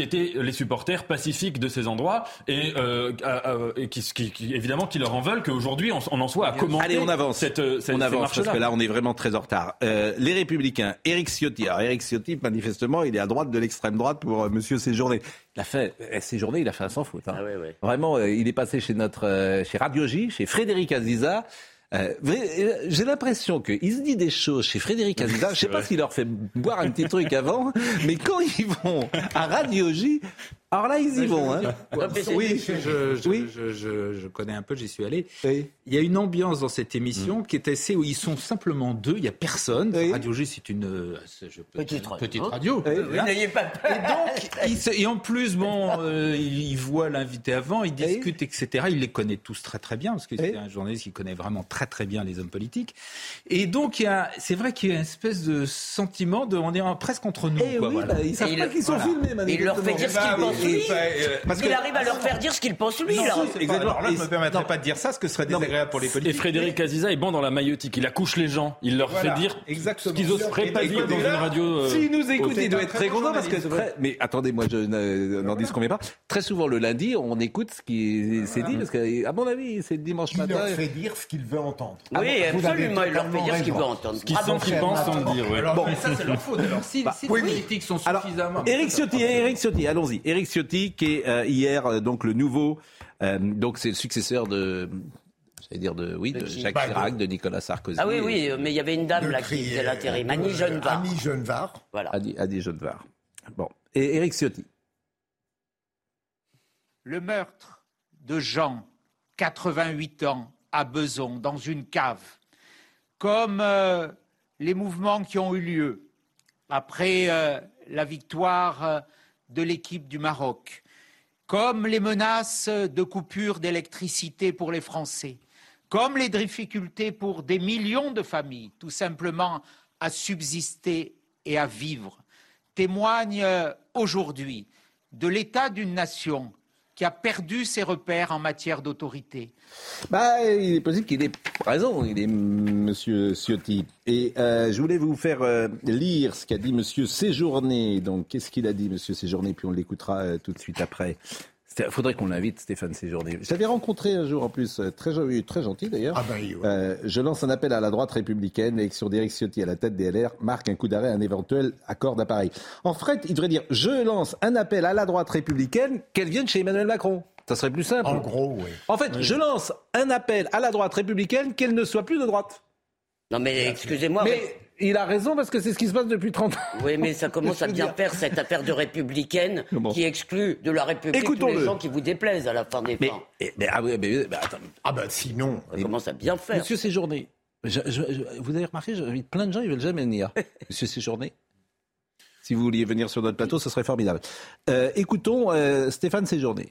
étaient les supporters pacifiques de ces endroits et, euh, euh, et qui, qui, qui, évidemment qui leur en veulent qu'aujourd'hui, on, on en soit à commenter Allez, on avance. cette, euh, cette on avance parce que là, on est vraiment très en retard. Euh, les Républicains, Éric Ciotti. Alors, Éric Ciotti, manifestement, il est à droite de l'extrême droite pour euh, Monsieur Séjourné. Il a fait eh, Séjourné, il a fait un sans faute. hein. Vraiment, euh, il est passé chez notre, euh, chez Radio J, chez Frédéric Aziza. Euh, euh, J'ai l'impression qu'il se dit des choses chez Frédéric Aziza. Je sais pas s'il leur fait boire un petit truc avant, mais quand ils vont à Radio J, alors là, ils y vont. Hein. Oui, je, je, je, je- je connais un peu, j'y suis allé. Il y a une ambiance dans cette émission qui est assez où ils sont simplement deux, il n'y a personne. Radio G, c'est une euh, c'est- je peux- Petite radio. petite n'ayez pas peur. Et donc, ils se- et en plus, bon, euh, ils, ils voient l'invité avant, ils discutent, etc. Il les connaît tous très très bien parce que c'est un journaliste qui connaît vraiment très très bien les hommes politiques. Et donc, c'est vrai qu'il y a une espèce de sentiment de, on est presque entre nous. quoi, oui, voilà. bah, ils savent Et pas il- qu'ils sont Voilà. filmés, Et il leur fait dire ce qu'il pense lui. Il arrive à leur faire dire ce qu'il pense lui. Non, là. c'est pas- alors là, je me permettrais pas de dire ça, ce que ce serait désagréable pour les Et politiques. Frédéric Aziza est bon dans la maïotique. Il accouche les gens. Il leur Voilà, fait dire exactement. ce qu'ils oseraient pas dire dans une radio. euh, S'il nous écoute, il doit être très content parce que mais attendez, moi je ne- n'en dis combien pas. Très souvent le lundi, on écoute ce qui s'est dit parce que à mon avis, c'est le dimanche Il matin. leur fait dire ce qu'il veut entendre. Ah Oui, avez absolument, il leur fait dire ce qu'il veut entendre. Ce qu'ils Bravo, sentent qu'ils pensent sans le dire. Bon. mais ça, c'est leur faute. Alors, si, les politiques sont suffisamment. Éric Ciotti, Éric Ciotti, allons-y. Éric Ciotti, qui est euh, hier euh, donc le nouveau, euh, donc c'est le successeur de, j'allais dire de, oui, de Jacques Chirac, de Nicolas Sarkozy. Ah oui, oui, mais il y avait une dame là qui faisait l'intérim, Annie Genevard. Annie Genevard. Voilà. Adi Genevard. Bon, et Éric Ciotti. Le meurtre de Jean, 88 ans, à Beson, dans une cave, comme euh, les mouvements qui ont eu lieu après euh, la victoire euh, de l'équipe du Maroc, comme les menaces de coupure d'électricité pour les Français, comme les difficultés pour des millions de familles, tout simplement à subsister et à vivre, témoignent aujourd'hui de l'état d'une nation qui a perdu ses repères en matière d'autorité. Bah, il est possible qu'il ait raison, il est Monsieur Ciotti. Et euh, je voulais vous faire euh, lire ce qu'a dit Monsieur Séjourné. Donc, qu'est-ce qu'il a dit, Monsieur Séjourné? Puis on l'écoutera euh, tout de suite après. Il faudrait qu'on l'invite, Stéphane Séjourné. Je l'avais rencontré un jour en plus, euh, très, jo- très gentil d'ailleurs. Ah ben, oui. Euh, je lance un appel à la droite républicaine. L'élection d'Éric Ciotti à la tête des LR marque un coup d'arrêt à un éventuel accord d'appareil. En fait, il devrait dire je lance un appel à la droite républicaine, qu'elle vienne chez Emmanuel Macron. Ça serait plus simple. En gros, oui. En fait, je lance un appel à la droite républicaine qu'elle ne soit plus de droite. Non mais excusez-moi. Mais il a raison parce que c'est ce qui se passe depuis 30 ans. Oui, mais ça <laughs> commence à bien faire cette affaire de républicaine <laughs> qui exclut de la République tous les gens qui vous déplaisent à la fin des Mais, fins. eh, mais, ah oui, mais, mais attends. Ah ben sinon. Ça commence à bien faire. Monsieur Séjourné, je- je- je- vous avez remarqué, j'invite plein de gens, ils veulent jamais venir. <laughs> Monsieur Séjourné, si vous vouliez venir sur notre plateau, ce serait formidable. Euh, écoutons euh, Stéphane Séjourné.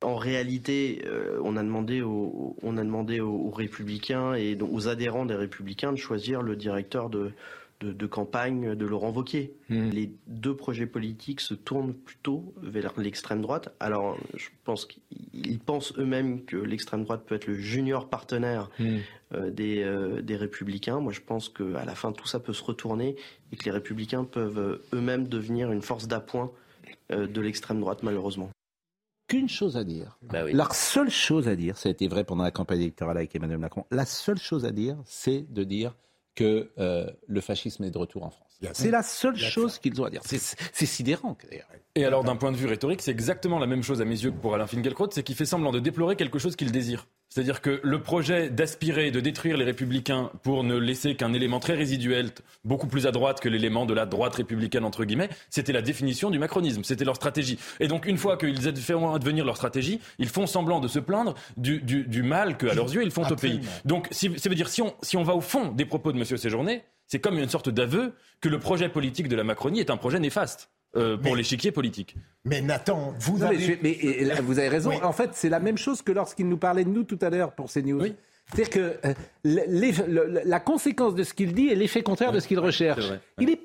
En réalité, euh, on a demandé, aux, on a demandé aux, aux républicains et aux adhérents des républicains de choisir le directeur de, de, de campagne de Laurent Wauquiez. Les deux projets politiques se tournent plutôt vers l'extrême droite. Alors, je pense qu'ils pensent eux-mêmes que l'extrême droite peut être le junior partenaire euh, des, euh, des républicains. Moi, je pense qu'à la fin, tout ça peut se retourner et que les républicains peuvent eux-mêmes devenir une force d'appoint de l'extrême droite, malheureusement. Qu'une chose à dire. Bah oui. Leur seule chose à dire, ça a été vrai pendant la campagne électorale avec Emmanuel Macron, la seule chose à dire, c'est de dire que euh, le fascisme est de retour en France. C'est la seule chose qu'ils ont à dire. C'est c'est sidérant, d'ailleurs. Et alors, d'un point de vue rhétorique, c'est exactement la même chose à mes yeux que pour Alain Finkielkraut, c'est qu'il fait semblant de déplorer quelque chose qu'il désire. C'est-à-dire que le projet d'aspirer, de détruire les républicains pour ne laisser qu'un élément très résiduel, beaucoup plus à droite que l'élément de la droite républicaine, entre guillemets, c'était la définition du macronisme, c'était leur stratégie. Et donc, une fois qu'ils font advenir leur stratégie, ils font semblant de se plaindre du, du, du mal qu'à leurs yeux, ils font au pays. Donc, si, ça veut dire, si on, si on va au fond des propos de M. Séjourné, c'est comme une sorte d'aveu que le projet politique de la Macronie est un projet néfaste. Euh, pour l'échiquier politique. Mais Nathan, vous Non, avez... mais, et là, vous avez raison. En fait, c'est la même chose que lorsqu'il nous parlait de nous tout à l'heure pour CNews. C'est-à-dire que euh, le- la conséquence de ce qu'il dit est l'effet contraire de ce qu'il recherche. Il est.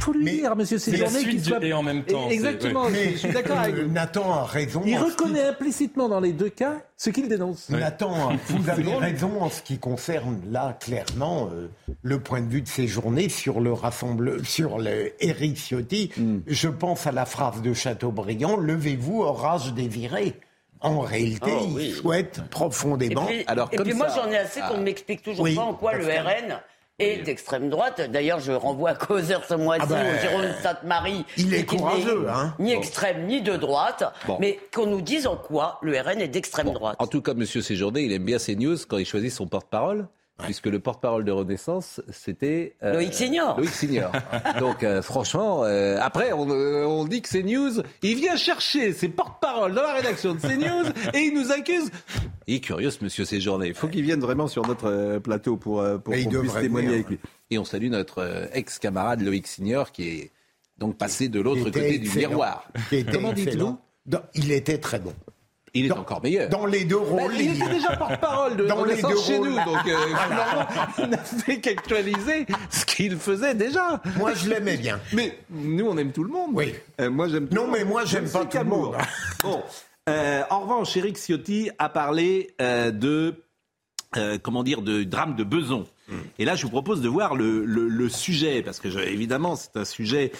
faut lui dire, monsieur Séjourné, qu'il soit. et en même temps, Exactement, oui. je- je suis d'accord avec euh, vous. Nathan a raison. Il reconnaît implicitement dans les deux cas ce qu'il dénonce. Nathan, <laughs> vous avez drôle. raison en ce qui concerne là clairement euh, le point de vue de ces journées sur le rassemble, sur le Ciotti. Hmm. Je pense à la phrase de Chateaubriand "Levez-vous, orage désiré". En réalité, Oh, il souhaite profondément. Et puis, et puis moi, j'en ai assez Ah. qu'on ne m'explique toujours Oui, pas en quoi le parce est d'extrême droite. D'ailleurs, je renvoie à Causeur ce mois-ci Ah ben, au Jérôme Sainte-Marie. il est courageux, hein. Ni Bon. extrême, ni de droite. Bon. Mais qu'on nous dise en quoi le RN est d'extrême droite. En tout cas, Monsieur Séjourné, il aime bien ces news quand il choisit son porte-parole. Puisque le porte-parole de Renaissance, c'était... euh, Loïc Signor. Loïc Signor. <laughs> Donc, euh, franchement, euh, après, on, euh, on dit que CNews, il vient chercher ses porte-paroles dans la rédaction de CNews <laughs> et il nous accuse. Il est curieux, ce monsieur Séjourné. Il faut qu'il vienne vraiment sur notre plateau pour, pour qu'on puisse témoigner venir. avec lui. Et on salue notre ex-camarade Loïc Signor qui est donc passé de l'autre côté du miroir. Comment dites-vous Il était très bon. Il est Dans- encore meilleur. Dans les deux Bah, rôles. il était déjà porte-parole de <laughs> Dans les deux chez rôles. nous, donc euh, <laughs> finalement, il n'a fait qu'actualiser ce qu'il faisait déjà. Moi, je l'aimais bien. Mais nous, on aime tout le monde. Oui. Euh, moi, j'aime. tout Non, mais moi, j'aime pas tout le monde. <laughs> Bon. Euh, en revanche, Eric Ciotti a parlé euh, de euh, comment dire de drame de Beson. Et là, je vous propose de voir le, le- le sujet parce que je- évidemment, c'est un sujet.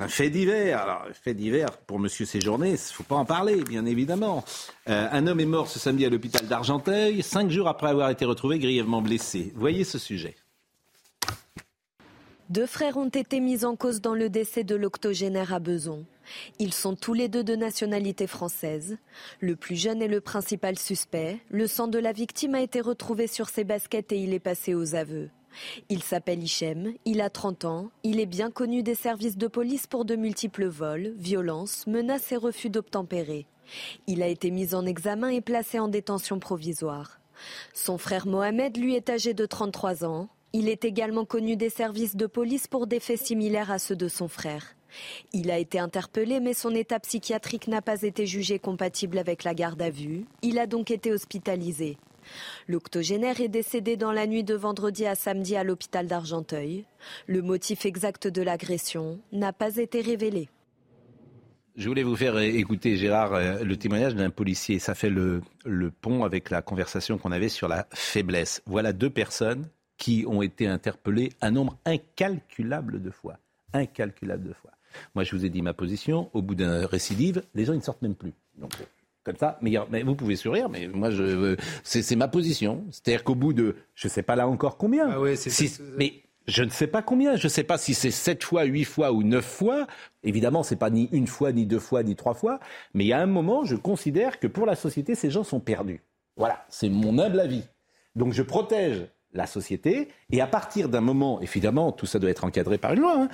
Un fait divers. Alors, fait divers pour Monsieur Séjourné, il ne faut pas en parler, bien évidemment. Euh, un homme est mort ce samedi à l'hôpital d'Argenteuil, cinq jours après avoir été retrouvé grièvement blessé. Voyez ce sujet. Deux frères ont été mis en cause dans le décès de l'octogénaire à Beson. Ils sont tous les deux de nationalité française. Le plus jeune est le principal suspect. Le sang de la victime a été retrouvé sur ses baskets et il est passé aux aveux. Il s'appelle Hichem, il a 30 ans, il est bien connu des services de police pour de multiples vols, violences, menaces et refus d'obtempérer. Il a été mis en examen et placé en détention provisoire. Son frère Mohamed, lui, est âgé de 33 ans. Il est également connu des services de police pour des faits similaires à ceux de son frère. Il a été interpellé, mais son état psychiatrique n'a pas été jugé compatible avec la garde à vue. Il a donc été hospitalisé. L'octogénaire est décédé dans la nuit de vendredi à samedi à l'hôpital d'Argenteuil. Le motif exact de l'agression n'a pas été révélé. Je voulais vous faire écouter, Gérard, euh, le témoignage d'un policier. Ça fait le, pont avec la conversation qu'on avait sur la faiblesse. Voilà deux personnes qui ont été interpellées un nombre incalculable de fois. Incalculable de fois. Moi, je vous ai dit ma position. Au bout d'un récidive, les gens ne sortent même plus. Comme ça, mais, mais vous pouvez sourire, mais moi, je, euh, c'est, c'est ma position. C'est-à-dire qu'au bout de, je ne sais pas là encore combien. Ah ouais, c'est Si- ça. mais je ne sais pas combien. Je ne sais pas si c'est sept fois, huit fois ou neuf fois. Évidemment, c'est pas ni une fois, ni deux fois, ni trois fois. Mais il y a un moment, je considère que pour la société, ces gens sont perdus. Voilà, c'est mon humble avis. Donc je protège la société et à partir d'un moment, évidemment, tout ça doit être encadré par une loi, hein,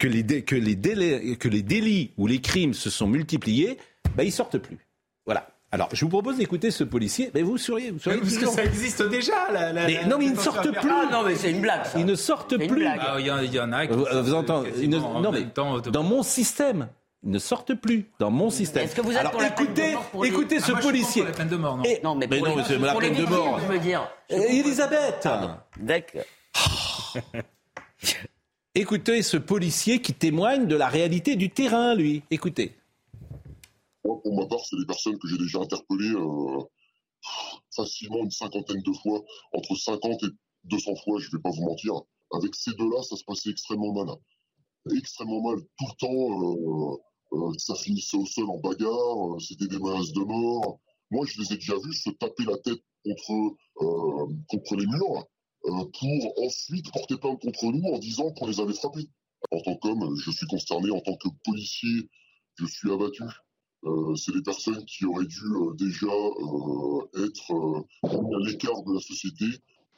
que, les que, les délais- que les délits ou les crimes se sont multipliés, ben, ils sortent plus. Voilà. Alors, je vous propose d'écouter ce policier. Mais vous souriez, vous souriez Parce que ça existe déjà. La, la- Mais la- non, mais ils ne sortent plus. Ah non, mais c'est une blague. ça. Ils ne sortent plus. Ah, Il y, en- il y en a qui Vous, vous entendez en Non, mais même temps, de- dans mon système, ils ne sortent plus. Dans mon système. Est-ce que vous êtes Alors pour la peine de écoutez, mort pour les- écoutez Ah, ce moi, suis policier. la peine de mort, non. Et- Non, mais mais pour non, les- mais c'est la peine de mort. je veux dire. Et Elisabeth, D'accord. <laughs> écoutez ce policier qui témoigne de la réalité du terrain, lui. Écoutez. Moi, pour ma part, c'est des personnes que j'ai déjà interpellées euh, facilement une cinquantaine de fois, entre 50 et 200 fois, je vais pas vous mentir. Avec ces deux-là, ça se passait extrêmement mal. Extrêmement mal. Tout le temps, euh, euh, ça finissait au sol en bagarre, c'était des menaces de mort. Moi, je les ai déjà vus se taper la tête contre, contre les murs pour ensuite porter plainte contre nous en disant qu'on les avait frappés. En tant qu'homme, je suis consterné. En tant que policier, je suis abattu. Euh, c'est des personnes qui auraient dû euh, déjà euh, être euh, à l'écart de la société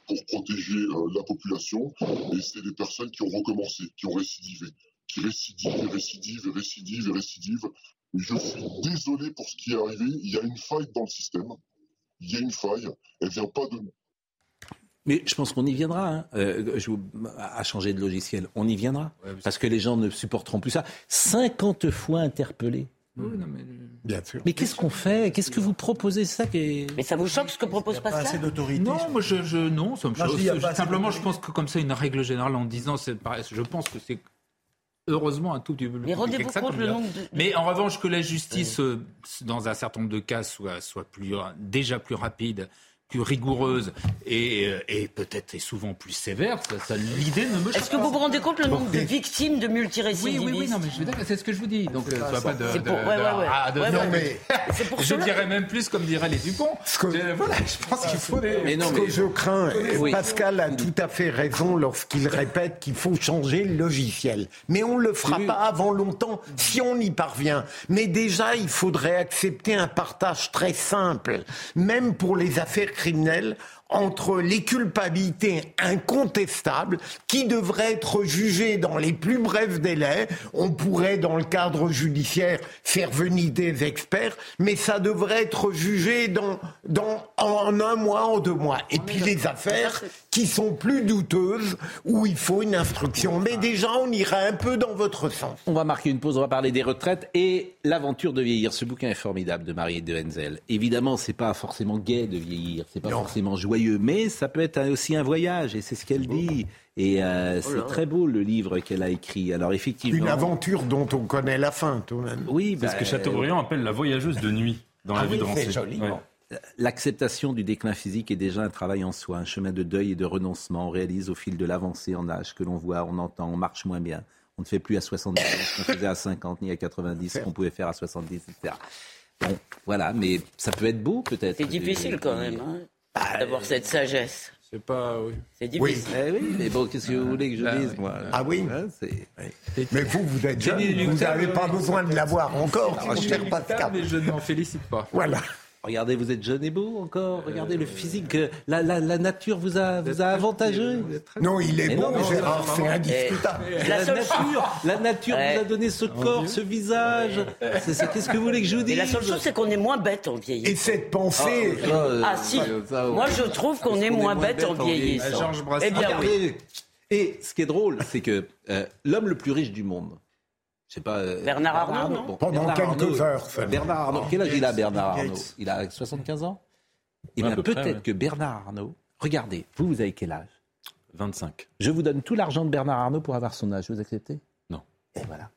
pour protéger euh, la population. Et c'est des personnes qui ont recommencé, qui ont récidivé, qui récidivent récidivent récidivent récidivent. Et je suis désolé pour ce qui est arrivé. Il y a une faille dans le système. Il y a une faille. Elle vient pas de nous. Mais je pense qu'on y viendra. hein. Euh, je vous- à changer de logiciel, on y viendra. Parce que les gens ne supporteront plus ça. 50 fois interpellés. Oui, non, mais- Bien sûr. Mais qu'est-ce qu'on fait? Qu'est-ce que vous proposez? Ça qui est... Mais ça vous choque ce que propose Pas Pascal assez d'autorité. Non, moi je, je non, ça me Non, je pas Simplement, je pense que comme ça, une règle générale en disant, je pense que c'est heureusement un tout petit peu plus compliqué ça, le dire. nombre de- Mais en revanche, que la justice, euh, dans un certain nombre de cas, soit, soit plus, déjà plus rapide, plus rigoureuse et, euh, et peut-être et souvent plus sévère, ça, ça- l'idée ne me choque Est-ce que vous vous rendez compte le nombre de victimes de Oui, multirécidivistes oui, oui, non, mais je veux dire, c'est ce que je vous dis. Donc, euh, pas ça. pas de. C'est de- pour- ouais, de- ouais, ouais. ah, de- Ouais, non, ouais. mais C'est pour <laughs> je cela. dirais même plus comme diraient les Dupont. Je- voilà, je pense qu'il faut des. Mais non, ce que je crains, Oui. Pascal a tout à fait raison lorsqu'il répète qu'il faut changer le logiciel. Mais on ne le fera pas avant longtemps si on y parvient. Mais déjà, il faudrait accepter un partage très simple, même pour les affaires criminelles entre les culpabilités incontestables qui devraient être jugées dans les plus brefs délais. On pourrait, dans le cadre judiciaire, faire venir des experts, mais ça devrait être jugé dans, dans, en un mois, en deux mois. Et puis les affaires qui sont plus douteuses, où il faut une instruction. Mais déjà, on irait un peu dans votre sens. On va marquer une pause, on va parler des retraites et l'aventure de vieillir. Ce bouquin est formidable de Marie de Henzel. Évidemment, c'est pas forcément gai de vieillir, c'est pas forcément joyeux, mais ça peut être aussi un voyage et c'est ce qu'elle dit. Et euh, Oh c'est très beau le livre qu'elle a écrit. Alors effectivement, Une aventure dont on connaît la fin, tout de même. Oui, C'est ce que Chateaubriand appelle la voyageuse de nuit dans la Ah vie oui, de c'est Rancé. joli. Ouais. L'acceptation du déclin physique est déjà un travail en soi, un chemin de deuil et de renoncement. On réalise au fil de l'avancée en âge que l'on voit, on entend, on marche moins bien. On ne fait plus à 70 ce qu'on faisait à 50 ni à 90 ce qu'on pouvait faire à 70, etc. Bon, voilà, mais ça peut être beau peut-être. C'est difficile quand même hein, d'avoir cette sagesse. C'est pas. Oui. C'est difficile. Eh oui, mais bon, qu'est-ce que vous voulez que je Ah, dise, oui. moi Ah oui Hein, c'est- Mais vous, vous êtes jeune, vous n'avez pas oui. besoin de l'avoir encore, mon cher Pascal. mais je ne m'en félicite pas. Voilà. Regardez, vous êtes jeune et beau encore. Regardez le physique. euh, La, la, la nature vous a, vous a avantagé. Non, il est Mais beau, non, Gérard, c'est indiscutable. La, La seule nature, la nature vous a donné ce corps, ce visage. C'est- c'est- Qu'est-ce que vous voulez que je vous Et dise la seule chose, c'est qu'on est moins bête en vieillissant. Et cette pensée... Ah, euh, Ah si, ça, oh. moi je trouve qu'on est moins bête en vieillissant. Georges Brassens. Eh bien oui. Et ce qui est drôle, c'est que euh, l'homme le plus riche du monde, je sais pas. euh, Bernard Arnault, non Pendant Bernard quelques Arnault, heures seulement. Bernard Arnault. Quel âge il a, Bernard Arnault. Il a 75 ans Eh Ouais, bien, peut-être ouais. que Bernard Arnault. Regardez, vous, vous avez quel âge 25. Je vous donne tout l'argent de Bernard Arnault pour avoir son âge. Vous acceptez? Non. Et voilà.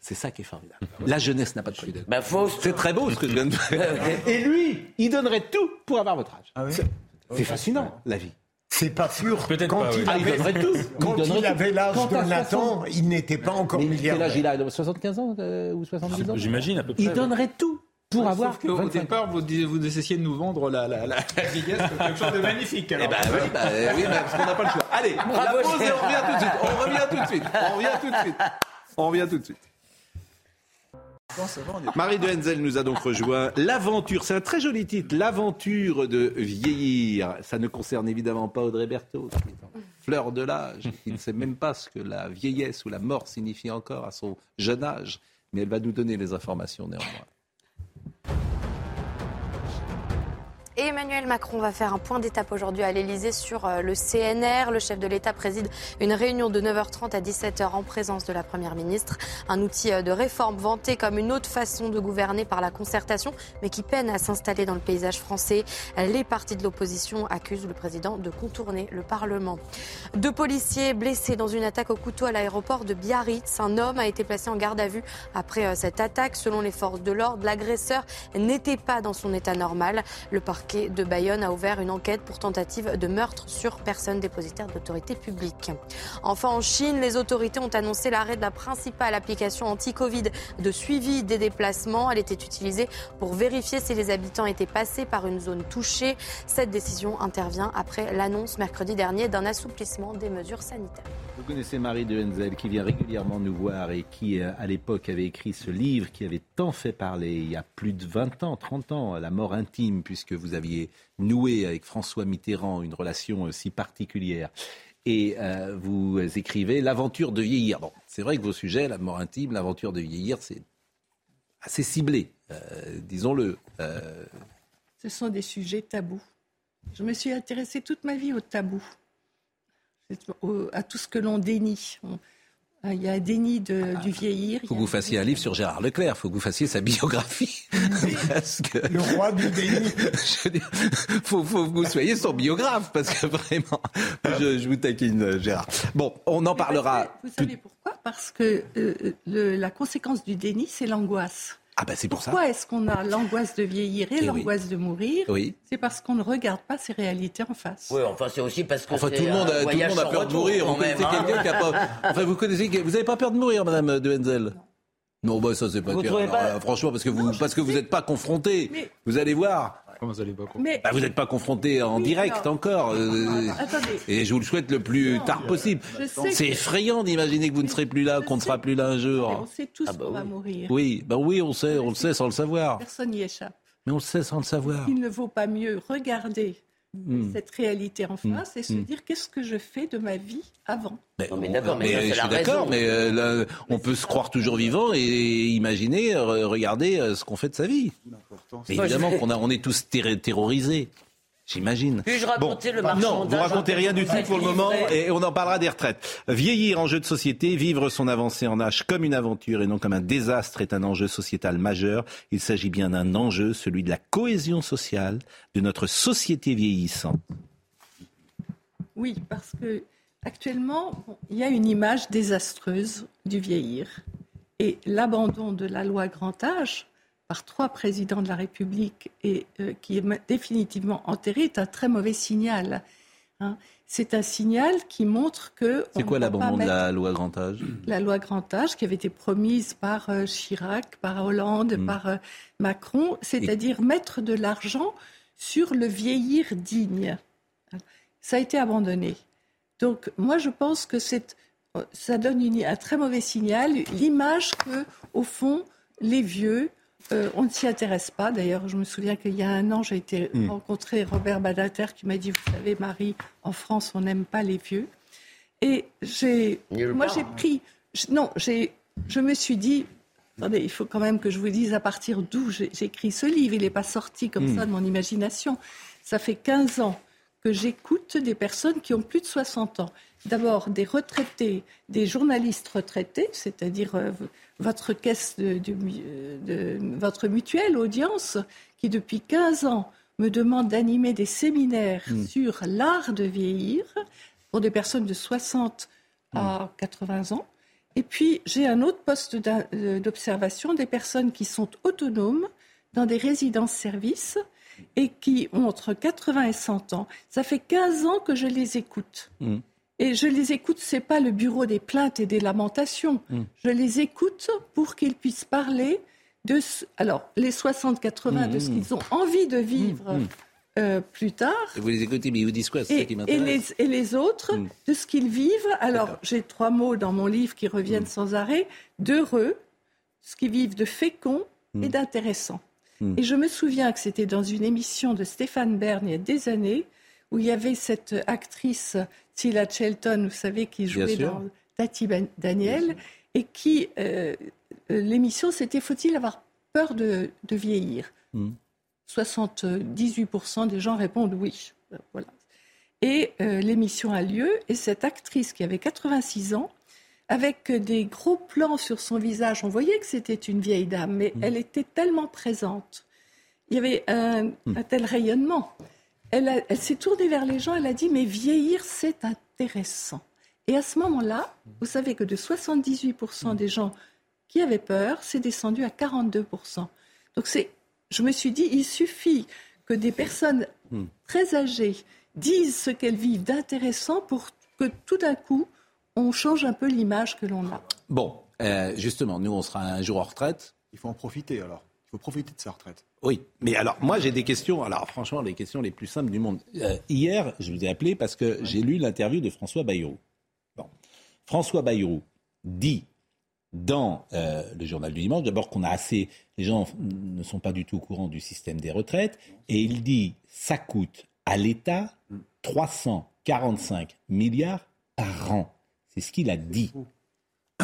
C'est ça qui est formidable. La jeunesse n'a pas de prix. Bah. C'est très beau ce que je viens de <laughs> faire. Et lui, il donnerait tout pour avoir votre âge. C'est- C'est fascinant, la vie. C'est pas sûr. Peut-être quand pas, il oui. Ah, il avait, donnerait tout. Quand Il il avait l'âge de Nathan, 60 il n'était pas encore Mais quel âge? Milliardaire. il a 75 ans euh, ou 70 ans? J'imagine à peu près. Il ouais. donnerait tout pour avoir Au 25 ans. départ, vous, dis- vous essayez de nous vendre la, la, la, la vieillesse comme quelque chose de magnifique. Eh alors. ben oui, bah, euh, oui, bah, parce qu'on n'a pas le choix. Allez, Bravo, la pause et on revient tout de suite. On revient tout de suite. On revient tout de suite. On revient tout de suite. Marie de Henzel nous a donc rejoint. L'aventure, c'est un très joli titre. L'aventure de vieillir. Ça ne concerne évidemment pas Audrey Berthaud, qui est en fleur de l'âge, qui ne sait même pas ce que la vieillesse ou la mort signifie encore à son jeune âge. Mais elle va nous donner les informations néanmoins. Emmanuel Macron va faire un point d'étape aujourd'hui à l'Elysée sur euh, le CNR. Le chef de l'État préside une réunion de 9h30 à 17h en présence de la Première ministre. Un outil euh, de réforme vanté comme une autre façon de gouverner par la concertation, mais qui peine à s'installer dans le paysage français. Les partis de l'opposition accusent le président de contourner le Parlement. Deux policiers blessés dans une attaque au couteau à l'aéroport de Biarritz. Un homme a été placé en garde à vue après euh, cette attaque. Selon les forces de l'ordre, l'agresseur n'était pas dans son état normal. Le parquet de Bayonne a ouvert une enquête pour tentative de meurtre sur personne dépositaire d'autorité publique. Enfin, en Chine, les autorités ont annoncé l'arrêt de la principale application anti-Covid de suivi des déplacements. Elle était utilisée pour vérifier si les habitants étaient passés par une zone touchée. Cette décision intervient après l'annonce mercredi dernier d'un assouplissement des mesures sanitaires. Vous connaissez Marie de Henzel qui vient régulièrement nous voir et qui, euh, à l'époque, avait écrit ce livre qui avait tant fait parler il y a plus de 20 ans, 30 ans, La mort intime, puisque vous aviez noué avec François Mitterrand une relation euh, si particulière. Et euh, vous écrivez L'aventure de vieillir. Bon, c'est vrai que vos sujets, la mort intime, l'aventure de vieillir, c'est assez ciblé, disons-le. Ce sont des sujets tabous. Je me suis intéressée toute ma vie au tabou, C'est au- à tout ce que l'on dénie. On- Il y a un déni de- du vieillir. Il faut que vous fassiez un livre sur Gérard Leclerc, il faut que vous fassiez sa biographie. <laughs> parce que, Le roi du déni. <laughs> dire, faut, faut que vous soyez son biographe, parce que vraiment, je, je vous taquine, euh, Gérard. Bon, on en parlera. Vous savez pourquoi? Parce que euh, le- la conséquence du déni, c'est l'angoisse. Ah ben c'est pour Pourquoi est-ce qu'on a l'angoisse de vieillir et, Eh oui. l'angoisse de mourir Oui. C'est parce qu'on ne regarde pas ces réalités en face. Oui, enfin, c'est aussi parce que Enfin, c'est tout le monde, a, tout le monde a peur de mourir. même, connaissez hein. quelqu'un qui a pas. <laughs> Enfin, vous connaissez. Vous n'avez pas peur de mourir, Madame de Wenzel? Non, bah ça c'est pas Vous clair. trouvez Alors, pas euh, franchement, parce que vous, parce que vous n'êtes pas confronté. Vous allez voir. Comment vous allez pas Mais Bah, vous n'êtes pas confronté en Oui, direct alors- encore. euh, Attendez. et je vous le souhaite le plus tard possible. C'est que- effrayant d'imaginer que vous ne serez plus là, qu'on ne sera plus là un on jour. sait tous qu'on va mourir. Oui, bah oui, on sait, on le sait sans le savoir. Personne n'y échappe. Mais on le sait sans le savoir. Il ne vaut pas mieux regarder Hmm. cette réalité en Hmm. face et se Hmm. dire qu'est-ce que je fais de ma vie avant. Mais, mais d'accord, mais je la suis d'accord, mais euh, là, on peut se croire toujours vivant et imaginer, re- regarder euh, ce qu'on fait de sa vie. Mais évidemment <laughs> qu'on a, on est tous terrorisés. J'imagine. Puis-je raconter le Non, vous marchandage racontez rien du tout pour le moment et on en parlera des retraites. Vieillir en jeu de société, vivre son avancée en âge comme une aventure et non comme un désastre est un enjeu sociétal majeur. Il s'agit bien d'un enjeu, celui de la cohésion sociale de notre société vieillissante. Oui, parce que actuellement, bon, il y a une image désastreuse du vieillir. Et l'abandon de la loi grand âge par trois présidents de la République et euh, qui est définitivement enterré est un très mauvais signal. hein. C'est un signal qui montre que C'est quoi l'abandon de la loi grand âge? la loi grand âge qui avait été promise par euh, Chirac, par Hollande, Mm. par euh, Macron, c'est-à-dire mettre de l'argent sur le vieillir digne. Ça a été abandonné. Donc moi je pense que c'est, ça donne une- un très mauvais signal, l'image que au fond les vieux, euh, on ne s'y intéresse pas. D'ailleurs, je me souviens qu'il y a un an, j'ai été Mm. rencontrer Robert Badinter qui m'a dit, vous savez, Marie, en France, on n'aime pas les vieux. Et j'ai, moi, j'ai pris, je- non, j'ai, je me suis dit, attendez, il faut quand même que je vous dise à partir d'où écrit ce livre. Il n'est pas sorti comme Hmm. ça de mon imagination. Ça fait 15 ans que j'écoute des personnes qui ont plus de 60 ans. D'abord des retraités, des journalistes retraités, c'est-à-dire euh, votre caisse de, de mu- euh, de- votre mutuelle audience, qui depuis 15 ans me demande d'animer des séminaires Hmm. sur l'art de vieillir pour des personnes de 60 Hmm. à 80 ans. Et puis, j'ai un autre poste d'observation des personnes qui sont autonomes dans des résidences-services et qui ont entre 80 et 100 ans. Ça fait 15 ans que je les écoute. Mm. Et je les écoute, c'est pas le bureau des plaintes et des lamentations. Mm. Je les écoute pour qu'ils puissent parler de ce- alors les 60-80 de ce Mm. qu'ils ont envie de vivre Mm. euh, plus tard Et Vous les écoutez, mais ils vous disent quoi? C'est ça et, qui et m'intéresse. les, et les autres de ce qu'ils vivent. Alors, j'ai trois mots dans mon livre qui reviennent sans arrêt d'heureux, ce qu'ils vivent de fécond et d'intéressant. Et je me souviens que c'était dans une émission de Stéphane Bern il y a des années où il y avait cette actrice Tila Shelton, vous savez, qui jouait dans Tati Ben- Daniel, et qui euh, euh, l'émission c'était faut-il avoir peur de, de vieillir? Mm. 78% des gens répondent oui. Euh, Voilà. Et euh, l'émission a lieu et cette actrice qui avait 86 ans, avec des gros plans sur son visage, on voyait que c'était une vieille dame, mais elle était tellement présente. Il y avait un, un tel rayonnement. Elle, a- elle s'est tournée vers les gens, elle a dit, mais vieillir, c'est intéressant. Et à ce moment-là, vous savez que de 78% des gens qui avaient peur, c'est descendu à 42%. Donc c'est, je me suis dit, il suffit que des personnes Hmm. très âgées disent ce qu'elles vivent d'intéressant pour que tout d'un coup, on change un peu l'image que l'on a. Bon, euh, justement, nous, on sera un jour en retraite. Il faut en profiter alors. Faut profiter de sa retraite. Oui, mais alors moi j'ai des questions, alors franchement les questions les plus simples du monde. Euh, hier, je vous ai appelé parce que j'ai lu l'interview de François Bayrou. Bon. François Bayrou dit dans euh, le journal du dimanche, d'abord qu'on a assez, les gens ne sont pas du tout au courant du système des retraites, et il dit ça coûte à l'État 345 milliards par an. C'est ce qu'il a dit.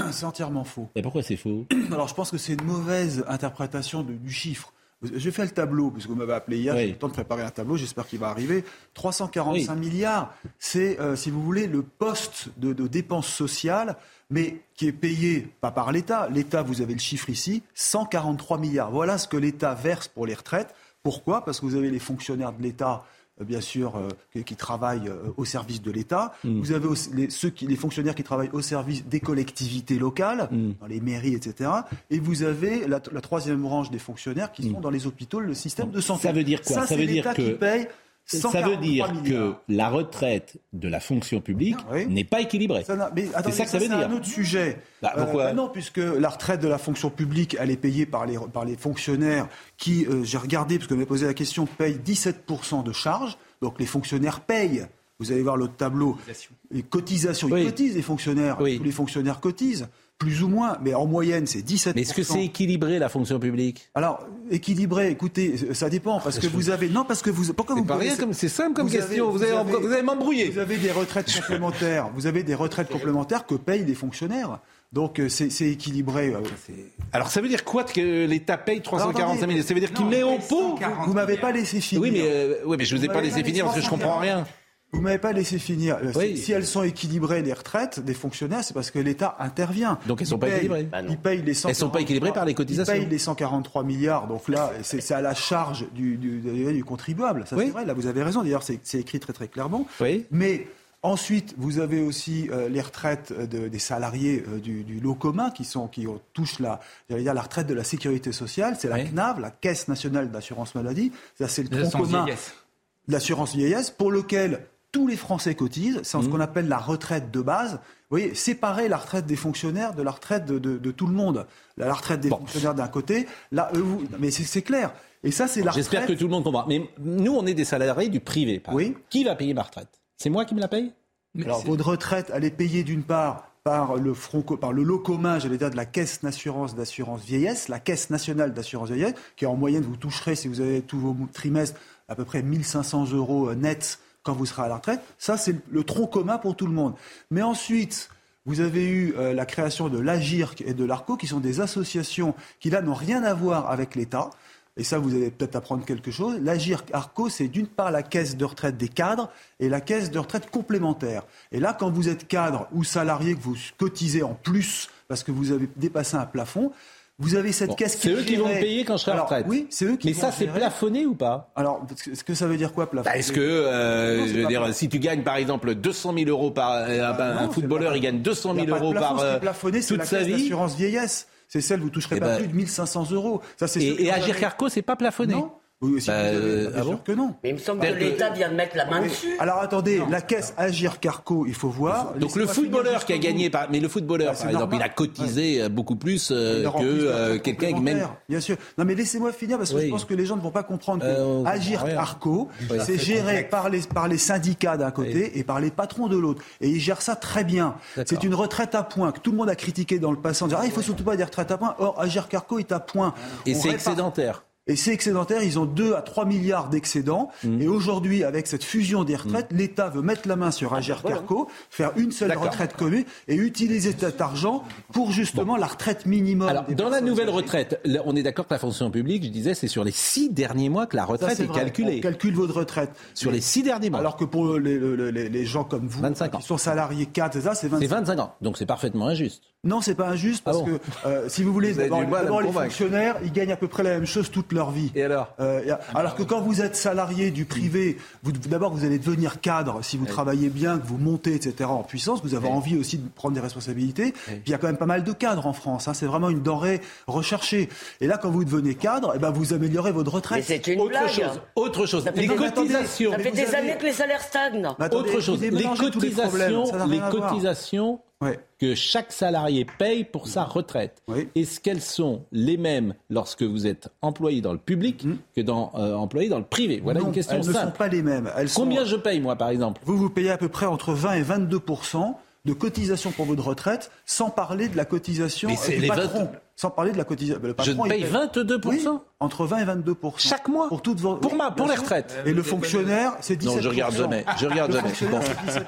<clears throat> C'est entièrement faux. Et pourquoi c'est faux? <clears throat> Alors je pense que c'est une mauvaise interprétation de- du chiffre. J'ai fait le tableau, puisque vous m'avez appelé hier, Oui. j'ai eu le temps de préparer un tableau, j'espère qu'il va arriver. 345 milliards, c'est, euh, si vous voulez, le poste de, de dépenses sociales, mais qui est payé pas par l'État. L'État, vous avez le chiffre ici, 143 milliards. Voilà ce que l'État verse pour les retraites. Pourquoi? Parce que vous avez les fonctionnaires de l'État bien sûr, euh, qui, qui travaillent euh, au service de l'État. Vous avez aussi les, ceux qui, les fonctionnaires qui travaillent au service des collectivités locales, dans les mairies, etc. Et vous avez la, la troisième branche des fonctionnaires qui sont dans les hôpitaux, le système de santé. Ça veut dire quoi? Ça, veut dire que- qui paye Ça veut dire 143 que la retraite de la fonction publique n'est pas équilibrée. C'est attendez, ça que ça veut c'est dire. un autre sujet. Bah, pourquoi bah non, puisque la retraite de la fonction publique, elle est payée par les, par les fonctionnaires qui, euh, j'ai regardé, parce que vous m'avez posé la question, payent 17% de charges. Donc les fonctionnaires payent. Vous allez voir le tableau. Les cotisations. Ils cotisent, les fonctionnaires. Tous les fonctionnaires cotisent. Plus ou moins, mais en moyenne, c'est 17%. Mais est-ce que c'est équilibré la fonction publique? Alors, équilibré, écoutez, ça dépend, parce que vous avez... Non, parce que vous... Pourquoi vous pas rien comme- c'est simple comme Vous question, vous allez- vous allez m'embrouiller. Vous avez des retraites complémentaires, vous avez des retraites complémentaires que payent les fonctionnaires. Donc, euh, c'est c'est équilibré. euh, Alors ça veut dire quoi que l'État paye 345 000 attendez. Ça veut dire qu'il met au pot Vous m'avez pas laissé finir. Oui, mais, euh, oui, mais je vous ai pas laissé finir parce que je comprends rien. Vous m'avez pas laissé finir. Euh, Oui. Si, si elles sont équilibrées, les retraites des fonctionnaires, c'est parce que l'État intervient. Donc elles sont Il pas paye- équilibrées. Bah Il paye les Elles sont pas équilibrées par les cotisations. Il paye les 143 milliards. Donc là, c'est à la charge du, du- du- du contribuable. Ça, c'est vrai. Là, vous avez raison. D'ailleurs, c'est écrit très, très clairement. Mais ensuite, vous avez aussi euh, les retraites de- des salariés euh, du, du lot commun qui, sont, qui touchent la, j'allais dire, la retraite de la sécurité sociale. C'est la CNAV, la Caisse nationale d'assurance maladie. Ça, c'est le tronc commun l'assurance vieillesse, pour lequel tous les Français cotisent. C'est Mmh. ce qu'on appelle la retraite de base. Vous voyez, séparer la retraite des fonctionnaires de la retraite de, de- de tout le monde. La, la retraite des fonctionnaires d'un côté, là, eux, vous- mais c'est clair. Et ça, c'est la J'espère que retraite. tout le monde comprend. Mais nous, on est des salariés du privé. par exemple. Qui va payer ma retraite? C'est moi qui me la paye? Alors, votre retraite, elle est payée d'une part par le front, par le lot commun, j'allais dire, de la caisse d'assurance d'assurance vieillesse, la caisse nationale d'assurance vieillesse, qui en moyenne vous toucherez, si vous avez tous vos trimestres, à peu près 1500 euros euh, nets quand vous serez à la retraite. Ça, c'est le- tronc commun pour tout le monde. Mais ensuite, vous avez eu euh, la création de l'AGIRC et de l'ARCO, qui sont des associations qui, là, n'ont rien à voir avec l'État. Et ça, vous allez peut-être apprendre quelque chose. L'AGIRC ARCO, c'est d'une part la caisse de retraite des cadres et la caisse de retraite complémentaire. Et là, quand vous êtes cadre ou salarié, que vous cotisez en plus parce que vous avez dépassé un plafond, vous avez cette Bon, caisse qui C'est est eux qui vont me payer quand je serai Alors, retraite. Oui, c'est eux qui Mais vont ça, c'est plafonné ou pas? Alors, est-ce que ça veut dire quoi plafonné? Bah, Est-ce que, euh, Non, c'est je veux dire, plafonné. si tu gagnes par exemple 200 000 euros par euh, un- Bah non, un footballeur, il gagne 200 Il y 000 a pas de euros plafond, par est euh, plafonné, c'est toute la sa vie. d'assurance vieillesse. C'est celle où vous toucherez Eh pas ben- plus de 1500 euros. Ça, c'est Et, et Agir Carco, c'est pas plafonné. Non. Oui, si Bah, vous avez- euh, bien ah bon que non. Mais il me semble que l'État vient de mettre la main Mais- dessus. Alors attendez, la caisse Agir Carco, il faut voir. Donc le footballeur qui a gagné, par, mais le footballeur Bah, c'est par exemple, normal. il a cotisé euh, beaucoup plus euh, que euh, quelqu'un qui même. complémentaire, Bien sûr. Non, mais laissez-moi finir parce que Oui. je pense que les gens ne vont pas comprendre que Euh, Agir comprend rien. Arco, Oui. c'est géré par les, par les syndicats d'un côté et par les patrons de l'autre. Et ils gèrent ça très bien. C'est une retraite à points que tout le monde a critiqué dans le passé en disant Ah, il faut surtout pas des retraites à points. Or, Agir Carco est à points. Et c'est excédentaire. Et c'est excédentaire, ils ont 2 à 3 milliards d'excédents. Mmh. Et aujourd'hui, avec cette fusion des retraites, l'État veut mettre la main sur Agir Carco, faire une seule retraite commune et utiliser cet argent pour justement la retraite minimum. Alors, dans la nouvelle retraite, on est d'accord que la fonction publique, je disais, c'est sur les six derniers mois que la retraite est calculée. On calcule votre retraite. Sur les six derniers mois. Alors que pour les, les- les- les gens comme vous, qui sont salariés 4, c'est ça, c'est 25 C'est 25 ans. Donc c'est parfaitement injuste. Non, c'est pas injuste parce Ah bon que euh, si vous voulez, Vous d'abord les fonctionnaires, ils gagnent à peu près la même chose toute leur vie. Et alors? Euh, Alors que quand vous êtes salarié du privé, vous d'abord vous allez devenir cadre si vous travaillez bien, que vous montez, etc. en puissance. Vous avez envie aussi de prendre des responsabilités. Puis il y a quand même pas mal de cadres en France. hein. C'est vraiment une denrée recherchée. Et là, quand vous devenez cadre, eh ben, vous améliorez votre retraite. Mais c'est une Autre blague. chose, autre chose. Ça Les cotisations. Ça fait des avez- années que les salaires stagnent. Attendez, Autre chose, les tous les cotisations, que chaque salarié paye pour sa retraite. Est-ce qu'elles sont les mêmes lorsque vous êtes employé dans le public que dans euh, employé dans le privé? Voilà. Non, une question elles ne sont simple. pas les mêmes. Elles sont- Combien je paye moi par exemple? Vous, vous payez à peu près entre 20 et 22 de cotisation pour votre retraite, sans parler de la cotisation euh, du les 20 patron. Sans parler de la cotisation. Le Je patron, il paye 22 Oui, entre 20 et 22 Chaque mois Pour toutes vos... Pour ma- pour les retraites. Et le fonctionnaire, c'est 17 Non, je regarde jamais. Je regarde le jamais. fonctionnaire, Bon. c'est 17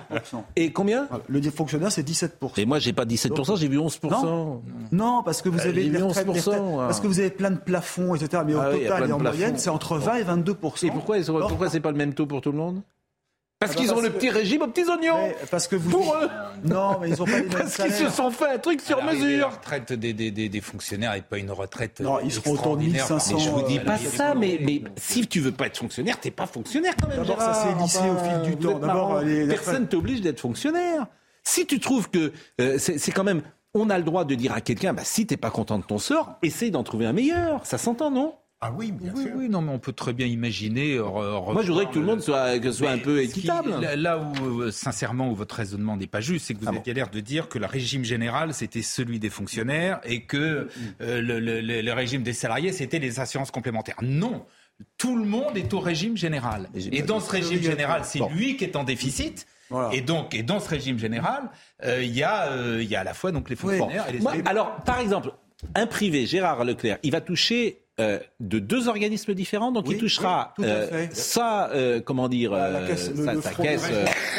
Et combien Le fonctionnaire, c'est 17 Et moi j'ai pas 17%, j'ai vu 11%. Non, non, parce que vous Euh, avez les retraites, les 11%, retraites- hein. parce que vous avez plein de plafonds, etc. Mais au Ah oui, il y a total et en moyenne, c'est entre 20 et 22% Et pourquoi, pourquoi c'est pas le même taux pour tout le monde? Parce Ah bah qu'ils ont parce le que- petit régime aux petits oignons. Mais parce que vous Pour eux. Non, mais ils ont pas <laughs> les mêmes Parce qu'ils se sont fait un truc sur l'arrivée, La mesure. retraite des, des, des, des fonctionnaires n'est pas une retraite. Non, ils seront autour de extraordinaire par 1500, rapport Je vous dis à pas ça, mais, si tu veux pas être fonctionnaire, t'es pas fonctionnaire quand même. D'abord, ça s'est lissé au fil du temps. D'abord, les- les personne t'oblige d'être fonctionnaire. Si tu trouves que euh, c'est c'est quand même, on a le droit de dire à quelqu'un, bah, si t'es pas content de ton sort, essaye d'en trouver un meilleur. Ça s'entend, non? Ah oui, bien Oui, sûr. oui, non, mais on peut très bien imaginer. euh, Moi, je voudrais que tout le monde soit, que soit un peu qui- équitable. là, où, euh, sincèrement, où votre raisonnement n'est pas juste, c'est que vous Ah aviez l'air de dire que le régime général, c'était celui des fonctionnaires et que euh, le, le- le- le régime des salariés, c'était les assurances complémentaires. Non tout le monde est au régime général. Et dans ce régime général, c'est lui qui est en déficit. Et donc, et dans ce régime général, euh, il y a, euh, il y a à la fois donc les fonctionnaires et les Moi, alors, par exemple, un privé, Gérard Leclerc, il va toucher euh, de deux organismes différents, donc Oui, il touchera oui, à euh, sa, euh, comment dire, caisse- sa, le sa caisse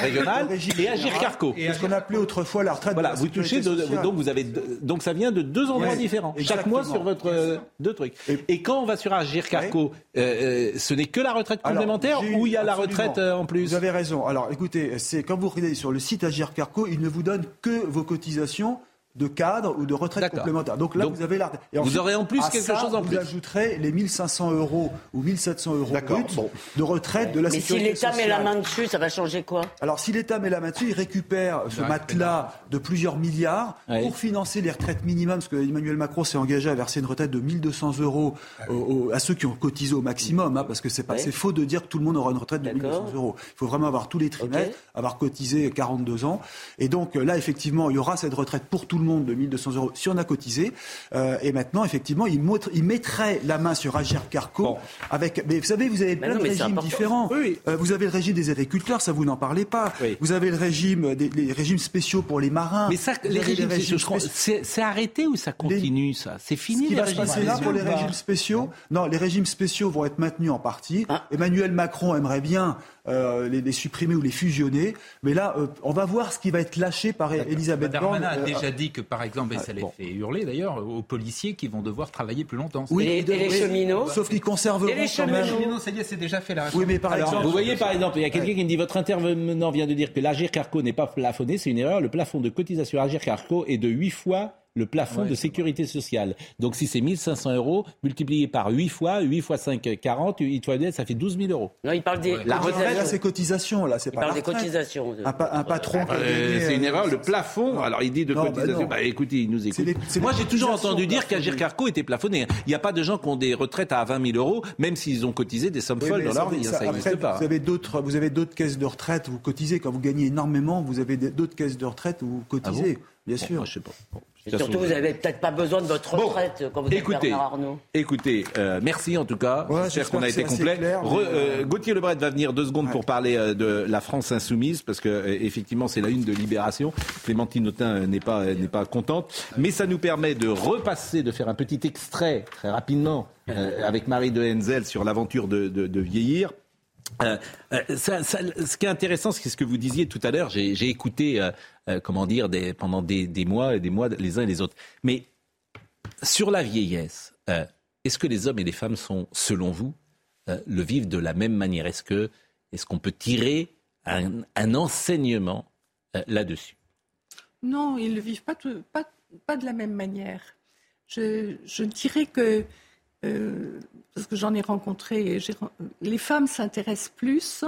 régionale et Agir. Carco. Et ce qu'on appelait autrefois la retraite. Voilà, de la vous touchez, de- donc vous avez, deux- donc ça vient de deux endroits Oui, différents. Chaque mois sur votre euh, deux trucs. Et, quand on va sur Agir Carco, ce n'est que la retraite complémentaire ou il y a la retraite euh, en plus Vous avez raison. Alors écoutez, c'est quand vous regardez sur le site Agir Carco, il ne vous donne que vos cotisations de cadre ou de retraite complémentaire. Donc là, Donc, vous avez la... Et vous aurez en plus quelque ça, chose en vous plus. ajouterez les 1500 euros ou 1700 euros bruts de retraite de la Mais si sécurité l'État met la main dessus, ça va changer quoi? Alors, si l'État met la main dessus, il récupère ce matelas de plusieurs milliards Ouais. pour financer les retraites minimum, parce que Emmanuel Macron s'est engagé à verser une retraite de 1200 euros aux- aux- à ceux qui ont cotisé au maximum, hein, parce que c'est pas, Ouais. c'est faux de dire que tout le monde aura une retraite de 1200 euros. Il faut vraiment avoir tous les trimestres, avoir cotisé 42 ans. Et donc euh, là, effectivement, il y aura cette retraite pour tout le monde de 1200 euros si on a cotisé. Euh, et maintenant, effectivement, il, montre- il mettrait la main sur Agir Carco avec. Mais vous savez, vous avez Mais plein non, de régimes différents. Euh, vous avez le régime des agriculteurs, ça vous n'en parlez pas. Vous avez le régime des les régimes spéciaux pour les marins. Mais ça, les régimes spéciaux, c'est arrêté ou ça continue ça? C'est ce fini qui les va se régimes passer là pour les régimes spéciaux Non, les régimes spéciaux vont être maintenus en partie. Ah. Emmanuel Macron aimerait bien euh, les, les supprimer ou les fusionner, mais là, euh, on va voir ce qui va être lâché par Elisabeth Borne. Darmanin a euh, déjà dit que, par exemple, et ça les bon. fait hurler d'ailleurs, aux policiers qui vont devoir travailler plus longtemps. Oui, ils devraient- Sauf qu'ils conserveront Et les quand même. cheminots, ça y est, c'est déjà fait la Oui, mais par Alors, exemple, vous voyez par exemple, il y a quelqu'un qui me dit votre intervenant vient de dire que l'Agir Carco n'est pas plafonné, c'est une erreur. Le plafond de cotisation Agir Carco est de 8 fois le plafond Ouais, de sécurité sociale. Donc si c'est 1500 euros multiplié par 8 fois, 8 fois 5, 40, 8 fois 10, ça fait 12 000 euros. Non, il parle des la retraite, là, cotisations. c'est cotisation, là, c'est Il pas parle la des cotisations. Un, pa- un patron qui a Euh, gagné, c'est une euh, erreur, le plafond. Alors il dit de Non, bah cotisation. Bah, écoutez, il nous écoute. C'est les- c'est Moi j'ai toujours entendu dire qu'Agir Carco était plafonné. Il n'y a pas de gens qui ont des retraites à 20 000 euros, même s'ils ont cotisé des sommes Oui, folles dans leur vie. ça, Ça n'existe pas. Vous avez d'autres, vous avez d'autres caisses de retraite. Vous cotisez quand vous gagnez énormément. Vous avez d'autres caisses de retraite où vous cotisez, bien sûr. Moi, je sais pas. Bon, Et surtout, façon, vous avez peut-être pas besoin de votre Bon, retraite quand vous êtes écoutez, Bernard Arnault. écoutez, euh, merci en tout cas. Ouais, J'espère qu'on a été complet. clair, Re- mais, euh, Gauthier Lebret va venir deux secondes pour parler euh, de la France insoumise parce que euh, effectivement c'est la une de Libération. Clémentine Autain euh, n'est pas euh, n'est pas contente, mais ça nous permet de repasser, de faire un petit extrait très rapidement euh, avec Marie de Henzel sur l'aventure de, de- de vieillir. Euh, euh, ça- ça- ce qui est intéressant, c'est ce que vous disiez tout à l'heure. J'ai j'ai écouté, euh, euh, comment dire, pendant des, mois et des mois les uns et les autres. Mais sur la vieillesse, euh, est-ce que les hommes et les femmes sont, selon vous, euh, le vivent de la même manière? Est-ce est-ce qu'on peut tirer un, enseignement là-dessus? Non, ils ne le vivent pas, de la même manière. Je, dirais que, parce que j'en ai rencontré, les femmes s'intéressent plus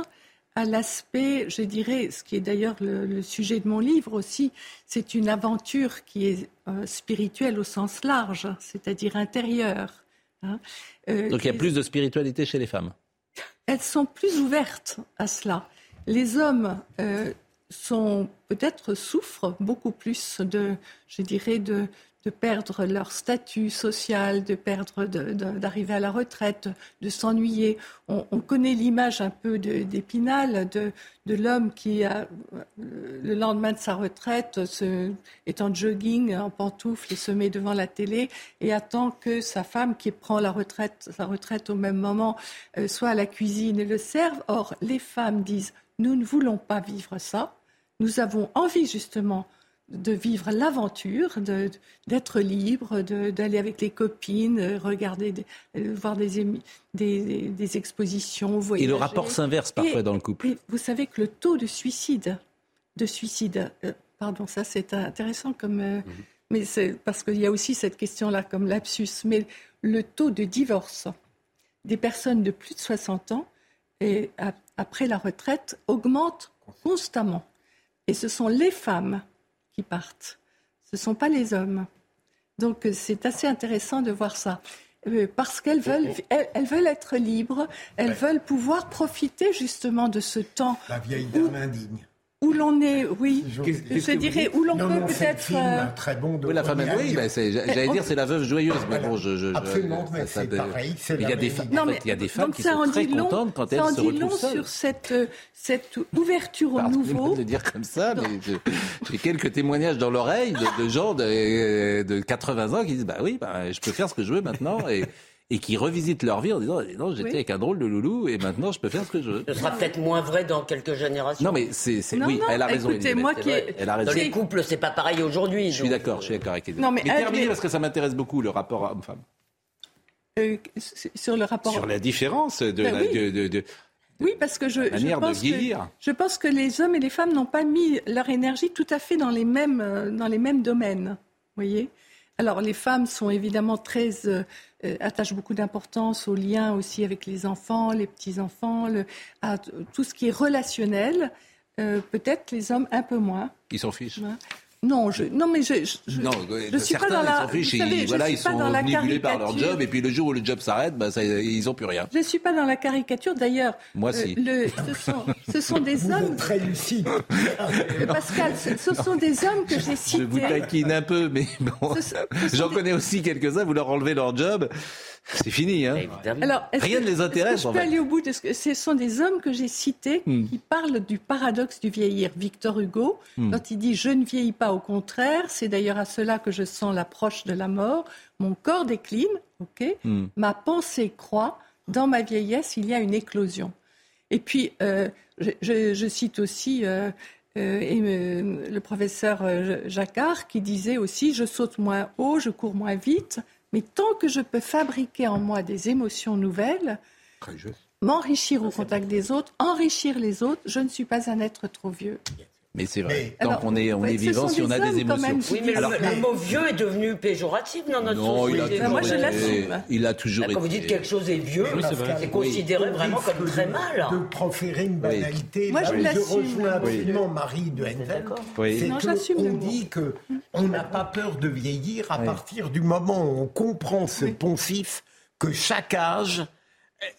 à l'aspect, je dirais, ce qui est d'ailleurs le, le sujet de mon livre aussi, c'est une aventure qui est euh, spirituelle au sens large, c'est-à-dire intérieure. hein. Euh, Donc il y a les- plus de spiritualité chez les femmes. elles sont plus ouvertes à cela. Les hommes euh, sont peut-être souffrent beaucoup plus de, je dirais, de, de perdre leur statut social, de perdre, d'arriver à la retraite, de s'ennuyer. On, on connaît l'image un peu d'Épinal, de, l'homme qui, euh, le lendemain de sa retraite, se, est en jogging, en pantoufles, se met devant la télé et attend que sa femme, qui prend la retraite, sa retraite au même moment, euh, soit à la cuisine et le serve. Or, les femmes disent nous ne voulons pas vivre ça. Nous avons envie justement de vivre l'aventure, de- d'être libre, d'aller avec les copines, euh, regarder, euh, voir des, des, expositions, Et voyager. le rapport s'inverse parfois Et- dans le couple. et vous savez que le taux de suicide, de suicide, euh, pardon, ça c'est intéressant comme, euh, Mhm. mais c'est parce qu'il y a aussi cette question-là comme lapsus, mais le taux de divorce des personnes de plus de 60 ans et après la retraite augmente constamment. Et ce sont les femmes qui partent, ce ne sont pas les hommes. Donc euh, c'est assez intéressant de voir ça. Euh, Parce qu'elles veulent, elles, elles veulent être libres, elles veulent pouvoir profiter justement de ce temps La vieille dame indigne. Où l'on est, oui, je dirais, où l'on Non, peut non, peut-être... euh, un très bon de Oui, la femme, oui, bah, c'est- j'allais dire c'est la veuve joyeuse, mais bon, je, je- je- Absolument, mais ça- c'est pareil, mais il y a des femmes, vie. en fait, il y a des femmes qui sont en très long, contentes quand ça elles en se dit retrouvent long seules. sur cette, euh, cette ouverture au nouveau. de le dire comme ça, mais je- j'ai quelques témoignages dans l'oreille de, de gens de, de 80 ans qui disent bah oui, bah, je peux faire ce que je veux maintenant et, et qui revisitent leur vie en disant Eh non, j'étais Oui. avec un drôle de loulou et maintenant je peux faire ce que je veux. Ce sera peut-être moins vrai dans quelques générations. Non mais c'est oui, non, elle a raison. écoutez, moi qui elle a raison. Dans les couples, c'est pas pareil aujourd'hui. Je suis d'accord, je suis d'accord avec. Non, mais elle- terminez mais- parce que ça m'intéresse beaucoup le rapport homme-femme. Euh, sur le rapport. Sur la différence de, Ben la- oui. de- de- de- Oui, parce que je, pense que je pense que les hommes et les femmes n'ont pas mis leur énergie tout à fait dans les mêmes euh, dans les mêmes domaines. Voyez. Alors les femmes sont évidemment très euh, euh, attachent beaucoup d'importance aux liens aussi avec les enfants, les petits enfants, le, à tout ce qui est relationnel. Euh, Peut-être les hommes un peu moins. Ils s'en fichent. Non, je, non, mais je, je, je- Non, je suis certains pas dans la. vous savez, ils, je voilà, suis ils pas sont dans la omnibulés par leur caricature. job et puis le jour où le job s'arrête, bah, ça, ils ont plus rien. Je ne suis pas dans la caricature. D'ailleurs, Moi, euh, si. le- ce, sont, ce sont <laughs> des hommes. Très lucide. Pascal, ce, ce sont des hommes que j'ai Je vous cités. taquine un peu, mais bon, j'en connais aussi quelques-uns, vous leur enlevez leur job, c'est fini. Hein. Alors, est-ce Rien que- ne les est-ce que intéresse. Je en peux fait. aller au bout de ce que ce sont des hommes que j'ai cités Hmm. qui parlent du paradoxe du vieillir. Victor Hugo, Hmm. quand il dit je ne vieillis pas, au contraire, c'est d'ailleurs à cela que je sens l'approche de la mort. Mon corps décline, ok, Hmm. ma pensée croît. Dans ma vieillesse, il y a une éclosion. Et puis, euh, je, je- je cite aussi euh, euh, et, euh, le professeur euh, Jacquard qui disait aussi Je saute moins haut, je cours moins vite, mais tant que je peux fabriquer en moi des émotions nouvelles, m'enrichir au contact des autres, enrichir les autres, je ne suis pas un être trop vieux. Mais c'est vrai, Mais- tant qu'on est, on est vivant, si on a des émotions. Oui, mais Alors, le, le mot vieux est devenu péjoratif dans notre Non, il a société. moi, je l'assume. Il a toujours Quand vous dites quelque chose est vieux, Oui, c'est considéré vraiment comme très mal. De proférer une banalité. Moi, je l'assume. absolument Marie de Henvel. Oui. C'est Non, que j'assume le on mot. dit que on n'a pas peur de vieillir à partir du moment où on comprend ce poncif que chaque âge,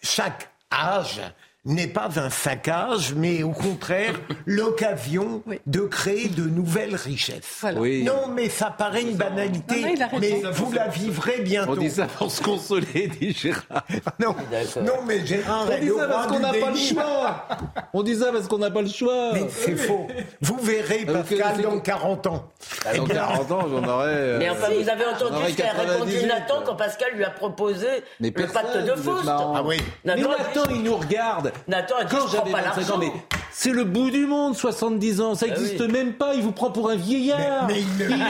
chaque âge n'est pas un saccage, mais au contraire <laughs> l'occasion de créer de nouvelles richesses. Voilà. Oui. Non, mais ça paraît une banalité, Non, non, mais vous la vivrez bientôt. On dit ça pour se consoler, <laughs> dit Gérard. <laughs> Non, non, mais Gérard, On dit ça parce qu'on n'a pas le choix. On dit ça parce qu'on n'a pas le choix. Mais c'est faux. Vous verrez, Ah, vous Pascal, dans 40 ans. Ah, Dans 40 ans, j'en aurais. euh, Mais enfin, vous avez entendu ce qu'a répondu 98. Nathan quand Pascal lui a proposé Mais le pacte de Faust. Ah oui. Nathan, il nous regarde. Nathan a dit, Quand je prends pas 25 ans, l'argent. mais c'est le bout du monde, 70 ans. Ça Ah n'existe oui. même pas. Il vous prend pour un vieillard. Mais- mais il le- est gentil,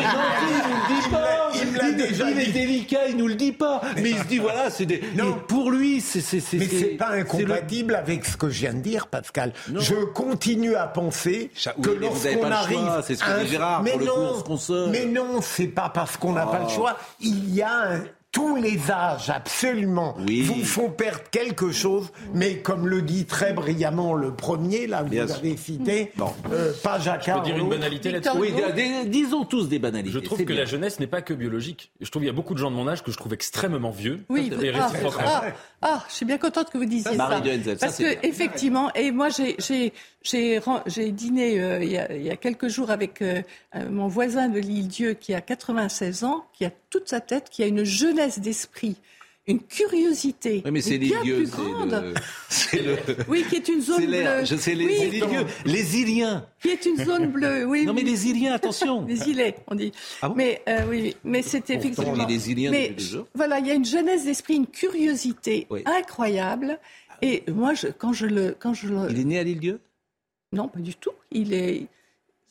il nous le dit Il pas. il Il- déjà il est dit. délicat, il nous le dit pas. Mais il se dit, voilà, c'est des. Non. Et pour lui, c'est. c'est- c'est- Mais c'est- pas le- incompatible avec ce que je viens de dire, Pascal. Non. Je continue à penser Cha- oui, que lorsqu'on arrive, c'est ce que à dit un- Gérard, mais pour le coup, non, on se console. mais non, c'est pas parce qu'on n'a pas le Oh. choix. Il y a un- tous les âges, absolument, Oui. vous font perdre quelque chose, mais comme le dit très brillamment le premier, là, Bien vous sûr. avez cité, Bon. euh, pas Je Jacquard. peux dire une banalité là-dessus Oui, Hugo. des- des- disons tous des banalités. Je trouve c'est que bien. la jeunesse n'est pas que biologique. Je trouve qu'il y a beaucoup de gens de mon âge que je trouve extrêmement vieux. Oui, Et ah, ah, ah, je suis bien contente que vous disiez ça. Marie de Henzel, ça, Parce que bien. effectivement, et moi j'ai j'ai dîné euh, il, y a, il y a quelques jours avec euh, euh, mon voisin de l'île Dieu qui a 96 ans, qui a toute sa tête, qui a une jeunesse d'esprit, une curiosité Oui, mais c'est bien plus grande. le-. <laughs> <laughs> Oui, qui est une zone bleue. Je sais les, Oui, les Iliens. qui est une zone bleue. <laughs> Oui, Non, mais les Iliens, attention. Les îlets, on dit. Ah bon? Mais euh, oui, mais c'est effectivement. on dit les Iliens mais depuis voilà, il y a une jeunesse d'esprit, une curiosité Oui. incroyable. Et moi, je, quand je le, quand je le, Il est né à l'île-Dieu non, pas du tout. Il est,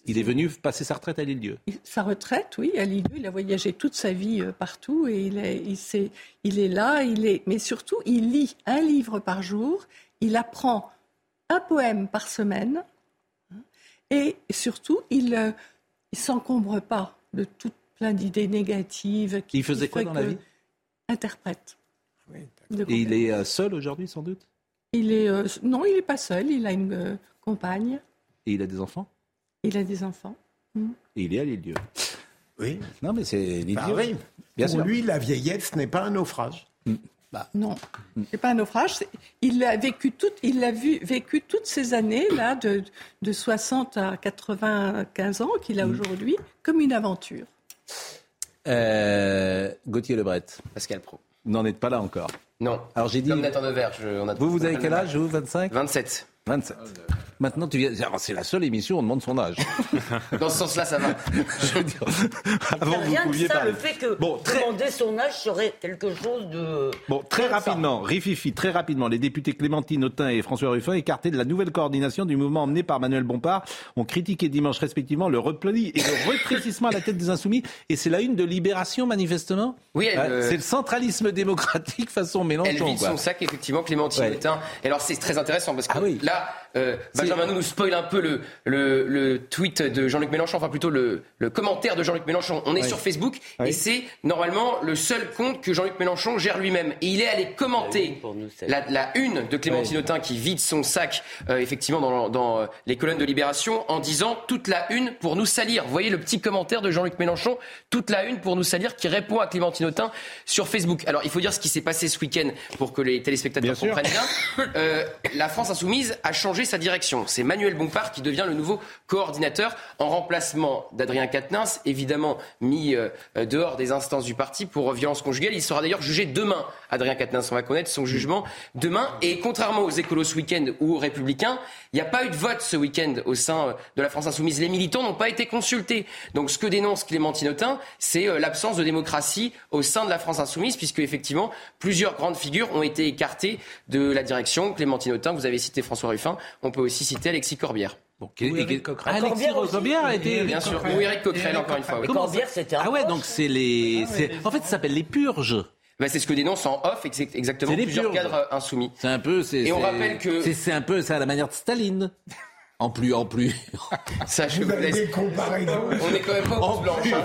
Il est venu passer sa retraite à l'île-dieu. Sa retraite, oui, à l'île-dieu. Il a voyagé toute sa vie euh, partout et il est, il, est, il est là. Il est, mais surtout, il lit un livre par jour. Il apprend un poème par semaine. Et surtout, il ne s'encombre pas de tout plein d'idées négatives. Qui, il faisait quoi dans la vie? Interprète. Et il est euh, seul aujourd'hui, sans doute? Il est, euh, Non, il n'est pas seul. Il a une euh, compagne. Et il a des enfants? Il a des enfants. Mm. Et il est à l'île-dieu. Oui. Non, mais c'est l'île-dieu. Bah oui. Bien Pour sûr. lui, la vieillesse n'est pas un naufrage. Mm. Bah, non, c'est pas un naufrage. Il a vécu toute, il a vu, vécu toutes ces années là, de, de 60 à 95 ans qu'il a aujourd'hui, comme une aventure. Euh, Gauthier Lebret. Pascal Pro. Vous n'en êtes pas là encore. Non. Alors j'ai dit. Comme Nathan Devers. je- on a Vous, vous avez quel âge, vous 25 27. 27. Maintenant, tu viens. alors, C'est la seule émission où on demande son âge. <laughs> Dans ce sens-là, ça va. Je veux dire, <laughs> avant vous Rien que pouviez ça, parler. le fait que Bon, très- demander son âge serait quelque chose de... Bon, très rapidement, Rififi, très rapidement, les députés Clémentine Autain et François Ruffin, écartés de la nouvelle coordination du mouvement emmené par Manuel Bompard, ont critiqué dimanche respectivement le repli et le rétrécissement à la tête des Insoumis. Et c'est la une de Libération, manifestement Oui, elle, Ouais, euh, C'est le centralisme démocratique <laughs> façon Mélenchon. Elle vide quoi. son sac, effectivement, Clémentine Ouais. Autain. Et alors, c'est très intéressant parce que Ah oui. là, Lega euh, Benjamin nous spoil un peu le, le, le tweet de Jean-Luc Mélenchon, enfin plutôt le, le commentaire de Jean-Luc Mélenchon. On est sur Facebook et c'est normalement le seul compte que Jean-Luc Mélenchon gère lui-même. Et il est allé commenter la, la une de Clémentine Autain qui vide son sac, euh, effectivement, dans, dans euh, les colonnes de Libération en disant toute la une pour nous salir. Vous voyez le petit commentaire de Jean-Luc Mélenchon, toute la une pour nous salir, qui répond à Clémentine Autain sur Facebook. Alors, il faut dire ce qui s'est passé ce week-end pour que les téléspectateurs comprennent bien. Euh, la France Insoumise a changé sa direction. C'est Manuel Bompard qui devient le nouveau coordinateur en remplacement d'Adrien Quatennens, évidemment mis euh, dehors des instances du parti pour violence conjugale. Il sera d'ailleurs jugé demain. Adrien Quatennens, on va connaître son jugement demain. Et contrairement aux écolos ce week-end ou aux républicains, il n'y a pas eu de vote ce week-end au sein euh, de la France Insoumise. Les militants n'ont pas été consultés. Donc ce que dénonce Clémentine Autain, c'est euh, l'absence de démocratie au sein de la France Insoumise, puisque effectivement plusieurs grandes figures ont été écartées de la direction. Clémentine Autain, vous avez cité François Ruffin, on peut aussi citer Alexis Corbière. Ou Eric Coquerel. Alexis Corbière a été. Bien sûr. Ou Eric Coquerel, encore une fois. oui. Comment Corbière, c'était un Ah ouais, donc c'est les. c'est- En fait, ça s'appelle les purges. Bah, c'est ce que dénonce en off ex- exactement C'est les plusieurs purges. cadres insoumis. C'est un peu. c'est- Et on c'est- rappelle que- C'est c'est un peu ça à la manière de Staline. En plus, en plus. <laughs> Ça, je Vous laisse. On est quand même pas au blanche. hein.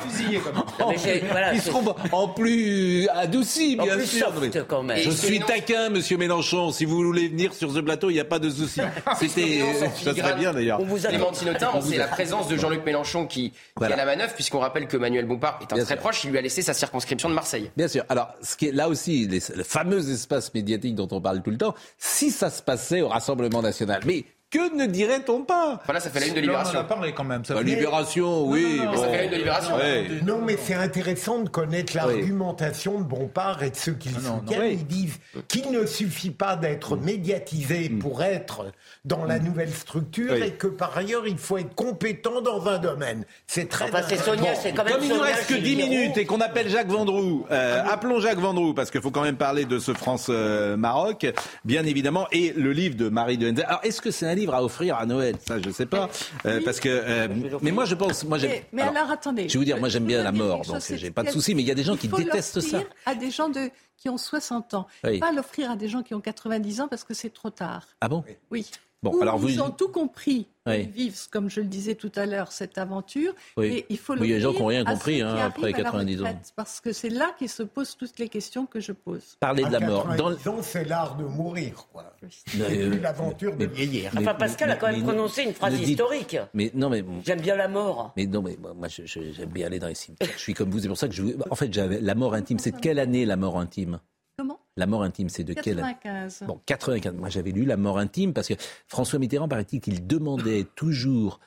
En Mais j'ai- plus, voilà, ils seront en plus adoucis, En bien plus sûr. soft, Non, mais- quand même. Je Et suis sinon- taquin, monsieur Mélenchon. Si vous voulez venir sur ce plateau, il n'y a pas de souci. <laughs> C'était, ça serait bien d'ailleurs. On vous a vous c'est a- la présence de Jean-Luc Mélenchon qui, Voilà. est à la manœuvre, puisqu'on rappelle que Manuel Bompard est un Bien très sûr. proche, il lui a laissé sa circonscription de Marseille. Bien sûr. Alors, ce qui est là aussi, les, le fameux espace médiatique dont on parle tout le temps, si ça se passait au Rassemblement national, mais que ne dirait-on pas Voilà, ça fait la une de Là, on en Libération. a parlé quand même. Ça Bah, fait- Libération, oui. Ça bon. fait la une de Libération. Ouais. Non, mais c'est intéressant de connaître l'argumentation de Bompard et de ceux qui le non. soutiennent. Oui. Ils disent qu'il ne suffit pas d'être médiatisé pour être dans la nouvelle structure Oui. et que par ailleurs, il faut être compétent dans un domaine. C'est très Enfin, c'est Sonia, c'est quand même Comme il nous Sonia reste que 10 Gilles minutes et qu'on appelle Jacques Vendroux, euh, appelons Jacques Vendroux parce qu'il faut quand même parler de ce France-Maroc, bien évidemment, et le livre de Marie de Henzel. Alors, est-ce que c'est un livre à offrir à Noël Ça, je sais pas, Euh, Oui. parce que. euh, mais moi, je pense, moi. Mais, mais alors, attendez. je vais vous dire, moi, j'aime bien la mort, donc c'est j'ai pas de souci. Mais il y a des gens qui détestent ça. à des gens de, qui ont 60 ans. Oui. Pas l'offrir à des gens qui ont 90 ans parce que c'est trop tard. Ah bon? Oui. Bon, alors vous. ils ont tout compris. Oui. Ils vivent, comme je le disais tout à l'heure, cette aventure. Oui. Et il faut Oui, il y a des gens qui n'ont rien compris, hein, après arrivent à la 90 ans. Parce que c'est là qu'ils se posent toutes les questions que je pose. Parler de la mort. Dans... 90 ans, c'est l'art de mourir, quoi. C'est euh, plus l'aventure de mais- vieillir. Enfin, Pascal a quand même mais- prononcé une phrase historique. Mais non, mais J'aime bien la mort. Mais non, mais moi, moi, je- je- j'aime bien aller dans les cimetières. Je suis comme vous, c'est pour ça que je. En fait, j'avais la mort intime. C'est de quelle année la mort intime? Comment La mort intime, c'est de quelle année 95. Bon, 95. Moi, j'avais lu La mort intime parce que François Mitterrand, paraît-il, qu'il demandait toujours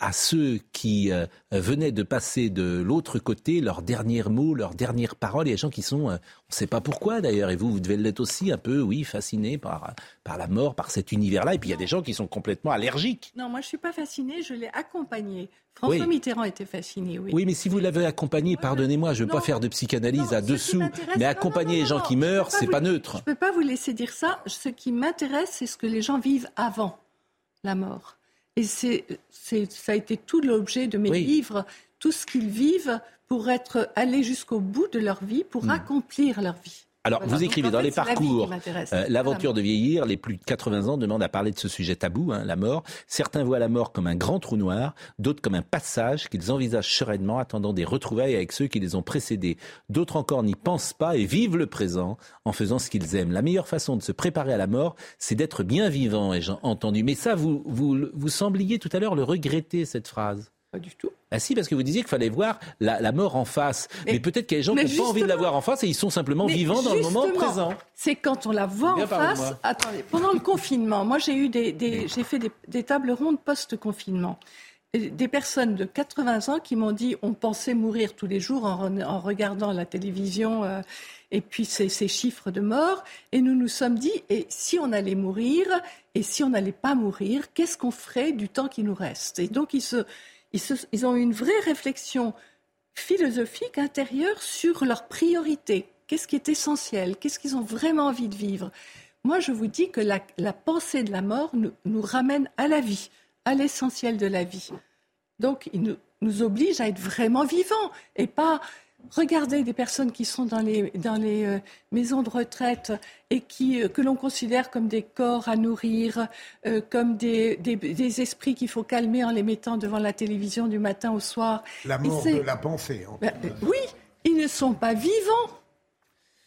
à ceux qui euh, venaient de passer de l'autre côté leurs derniers mots, leurs dernières paroles. Il y a des gens qui sont, euh, on ne sait pas pourquoi d'ailleurs, et vous, vous devez l'être aussi un peu, oui, fascinés par, par la mort, par cet univers-là. Et puis il y a des gens qui sont complètement allergiques. Non, moi je suis pas fascinée, je l'ai accompagné. François Oui. Mitterrand était fasciné, oui. Oui, mais si vous l'avez accompagné, pardonnez-moi, je ne veux pas faire de psychanalyse Non, à dessous, mais accompagner non, les gens qui meurent, pas c'est vous- pas neutre. Je ne peux pas vous laisser dire ça. Ce qui m'intéresse, c'est ce que les gens vivent avant la mort. Et c'est, ça a été tout l'objet de mes Oui. livres, tout ce qu'ils vivent pour être aller jusqu'au bout de leur vie, pour Hmm. accomplir leur vie. Alors, Voilà. vous écrivez dans fait, les parcours euh, l'aventure de vieillir. Les plus de 80 ans demandent à parler de ce sujet tabou, hein, la mort. Certains voient la mort comme un grand trou noir, d'autres comme un passage qu'ils envisagent sereinement, attendant des retrouvailles avec ceux qui les ont précédés. D'autres encore n'y pensent pas et vivent le présent en faisant ce qu'ils aiment. La meilleure façon de se préparer à la mort, c'est d'être bien vivant, ai-je entendu. Mais ça, vous, vous, vous sembliez tout à l'heure le regretter, cette phrase. Pas du tout. Ah si, parce que vous disiez qu'il fallait voir la, la mort en face. Mais, Mais- peut-être qu'il y a des gens qui n'ont pas envie de la voir en face et ils sont simplement vivants dans le moment présent. C'est quand on la voit en face. Attendez, pendant le <laughs> confinement, moi j'ai eu des, des- j'ai fait des, des tables rondes post-confinement. Des personnes de 80 ans qui m'ont dit on pensait mourir tous les jours en, re- en regardant la télévision euh, et puis ces, ces chiffres de morts. Et nous nous sommes dit et si on allait mourir et si on n'allait pas mourir, qu'est-ce qu'on ferait du temps qui nous reste? Et donc ils, se, ils, ont une vraie réflexion philosophique intérieure sur leurs priorités. Qu'est-ce qui est essentiel? Qu'est-ce qu'ils ont vraiment envie de vivre? Moi, je vous dis que la, pensée de la mort nous, nous ramène à la vie, à l'essentiel de la vie. Donc, il nous, nous oblige à être vraiment vivants et pas regarder des personnes qui sont dans les, dans les euh, maisons de retraite et qui, euh, que l'on considère comme des corps à nourrir, euh, comme des, des- des esprits qu'il faut calmer en les mettant devant la télévision du matin au soir. La mort de la pensée. en ben, oui, ils ne sont pas vivants.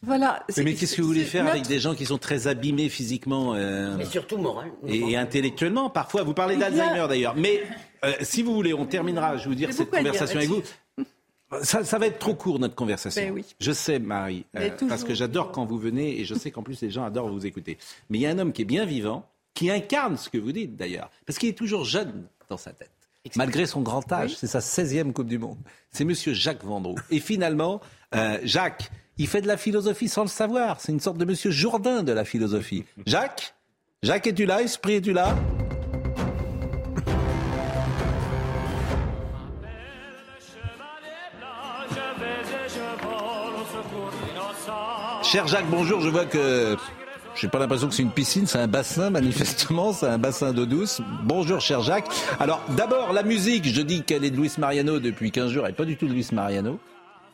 Voilà. Mais, qu'est-ce que vous voulez faire notre- avec des gens qui sont très abîmés physiquement euh, Mais surtout moral. et, et intellectuellement Parfois, vous parlez a- d'Alzheimer d'ailleurs. Mais euh, si vous voulez, on terminera, je vais vous dire, cette dire conversation avec vous. Ça, ça va être trop court, notre conversation. Ben oui. Je sais, Marie, toujours. parce que j'adore quand vous venez et je sais qu'en plus les gens adorent vous écouter. Mais il y a un homme qui est bien vivant, qui incarne ce que vous dites d'ailleurs, parce qu'il est toujours jeune dans sa tête. Malgré son grand âge, c'est sa 16e Coupe du Monde. C'est monsieur Jacques Vendroux. Et finalement, euh, Jacques, il fait de la philosophie sans le savoir. C'est une sorte de monsieur Jourdain de la philosophie. Jacques Jacques, es-tu là? Esprit, es-tu là? Cher Jacques, bonjour. Je vois que je n'ai pas l'impression que c'est une piscine, c'est un bassin, manifestement, c'est un bassin d'eau douce. Bonjour, cher Jacques. Alors, d'abord, la musique, je dis qu'elle est de Luis Mariano depuis 15 jours, elle n'est pas du tout de Luis Mariano.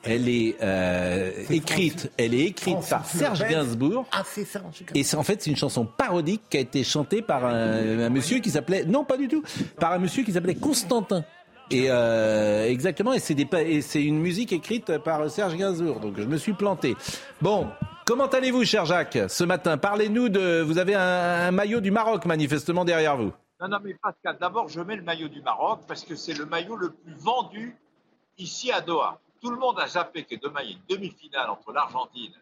Elle est, euh, écrite, elle est écrite par Serge Gainsbourg. Ah, c'est ça. Et c'est en fait c'est une chanson parodique qui a été chantée par un, un monsieur qui s'appelait non pas du tout par un monsieur qui s'appelait Constantin. Et euh, exactement et c'est une musique écrite par Serge Gainsbourg. Donc je me suis planté. Bon, comment allez-vous cher Jacques ce matin Parlez-nous de vous avez un, maillot du Maroc manifestement derrière vous. Non, non, mais Pascal, d'abord, je mets le maillot du Maroc parce que c'est le maillot le plus vendu ici à Doha. Tout le monde a zappé que demain, il y a une demi-finale entre l'Argentine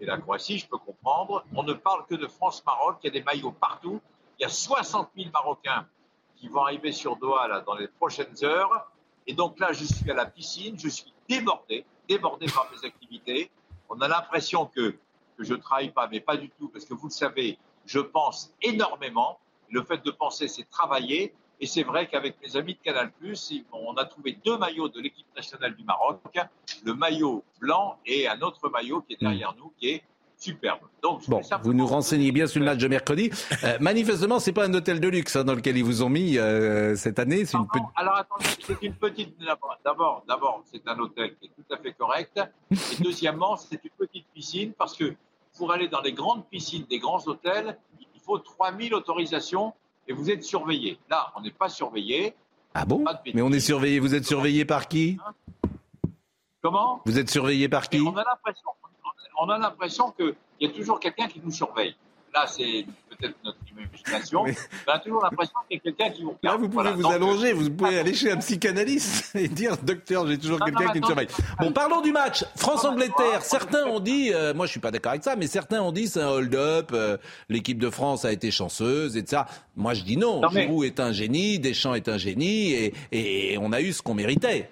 et la Croatie, je peux comprendre. On ne parle que de France-Maroc, il y a des maillots partout. Il y a 60 000 Marocains qui vont arriver sur Doha dans les prochaines heures. Et donc là, je suis à la piscine, je suis débordé, débordé par mes activités. On a l'impression que, que je ne travaille pas, mais pas du tout, parce que vous le savez, je pense énormément. Le fait de penser, c'est travailler. Et c'est vrai qu'avec mes amis de Canal+, on a trouvé deux maillots de l'équipe nationale du Maroc, le maillot blanc et un autre maillot qui est derrière nous, qui est superbe. Donc, Bon, vous nous renseignez bien sur le match de mercredi. Euh, manifestement, c'est pas un hôtel de luxe hein, dans lequel ils vous ont mis euh, cette année. C'est une petite. Alors attendez, c'est une petite. D'abord, d'abord, c'est un hôtel qui est tout à fait correct. Et deuxièmement, c'est une petite piscine parce que pour aller dans les grandes piscines des grands hôtels, il faut 3000 autorisations et vous êtes surveillé. Là, on n'est pas surveillé. Ah bon Mais on est surveillé. Vous êtes surveillé par qui? Comment? Vous êtes surveillé par qui? On a l'impression, on a l'impression qu'il y a toujours quelqu'un qui nous surveille. Là, c'est peut-être notre imagination. mais... On a toujours l'impression qu'il y a quelqu'un qui vous regarde. Là, vous pouvez Voilà. vous Donc, allonger, vous pouvez aller chez un psychanalyste <laughs> et dire Docteur, j'ai toujours quelqu'un qui me surveille. Bon, parlons du match. France-Angleterre. Certains ont dit, euh, moi je suis pas d'accord avec ça, mais certains ont dit c'est un hold-up, euh, l'équipe de France a été chanceuse, et ça. Moi je dis non. Non, mais- Giroud est un génie, Deschamps est un génie, et, et on a eu ce qu'on méritait.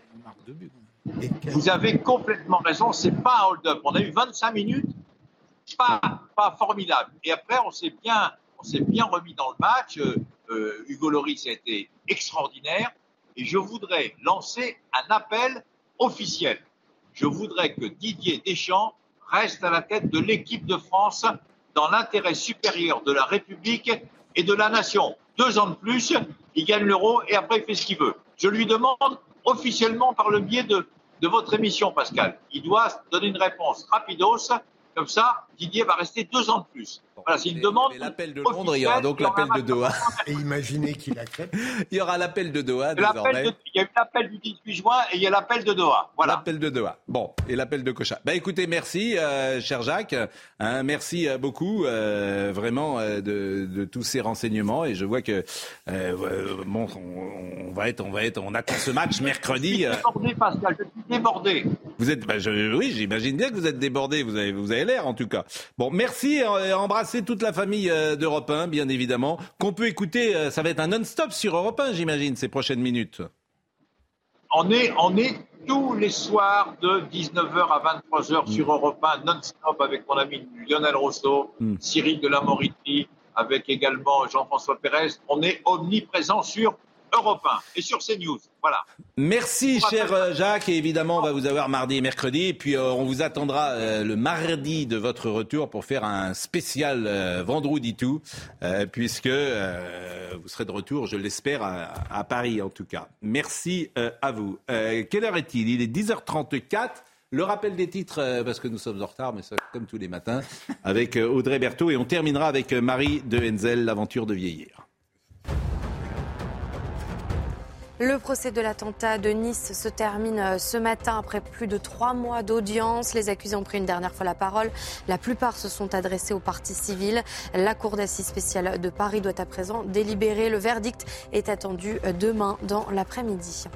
Vous avez complètement raison, c'est pas un hold-up. On a eu 25 minutes, pas, pas formidable. Et après, on s'est bien, bien remis dans le match. Euh, euh, Hugo Loris a été extraordinaire. Et je voudrais lancer un appel officiel. Je voudrais que Didier Deschamps reste à la tête de l'équipe de France dans l'intérêt supérieur de la République et de la nation. Deux ans de plus, il gagne l'euro et après il fait ce qu'il veut. Je lui demande officiellement par le biais de, votre émission, Pascal. Il doit donner une réponse rapidos comme ça, Didier va rester deux ans de plus. Voilà, s'il demande. L'appel de Londres, il y aura donc l'appel de Doha. Et imaginez qu'il accepte. <laughs> Il y aura l'appel de Doha désormais. de- Il y a eu l'appel du 18 juin et il y a l'appel de Doha. Voilà. L'appel de Doha. Bon, et l'appel de Cocha. Bah écoutez, merci, euh, cher Jacques. Hein, merci euh, beaucoup, euh, vraiment, euh, de, de tous ces renseignements. Et je vois que euh, euh, bon, on, on va être, on va être, on attend ce match mercredi. euh. Débordé, Pascal, je suis débordé. Vous êtes, bah, je- oui, j'imagine bien que vous êtes débordé. Vous avez, vous avez l'air, en tout cas. Bon, merci. euh, embrassez toute la famille euh, d'Europe 1, bien évidemment, qu'on peut écouter. euh, ça va être un non-stop sur Europe 1, j'imagine, ces prochaines minutes. On est, on est tous les soirs de 19h à 23h sur Europe 1, non-stop avec mon ami Lionel Rousseau, Mm. Cyril de la Moriti, avec également Jean-François Pérez. On est omniprésent sur Europe 1 et sur CNews. Voilà. Merci, cher euh, Jacques. Et évidemment, on va vous avoir mardi et mercredi. Et puis, euh, on vous attendra euh, le mardi de votre retour pour faire un spécial euh, Vendredi tout, puisque vous serez de retour, je l'espère, à, à Paris en tout cas. Merci à vous. Quelle heure est-il? Il est 10h34. Le rappel des titres, parce que nous sommes en retard, mais ça, comme tous les matins, avec Audrey Berthaud. Et on terminera avec Marie de Henzel, l'aventure de vieillir. Le procès de l'attentat de Nice se termine euh, ce matin après plus de trois mois d'audience. Les accusés ont pris une dernière fois la parole. La plupart se sont adressés aux parties civiles. La Cour d'assises spéciale de Paris doit à présent délibérer. Le verdict est attendu euh, demain dans l'après-midi.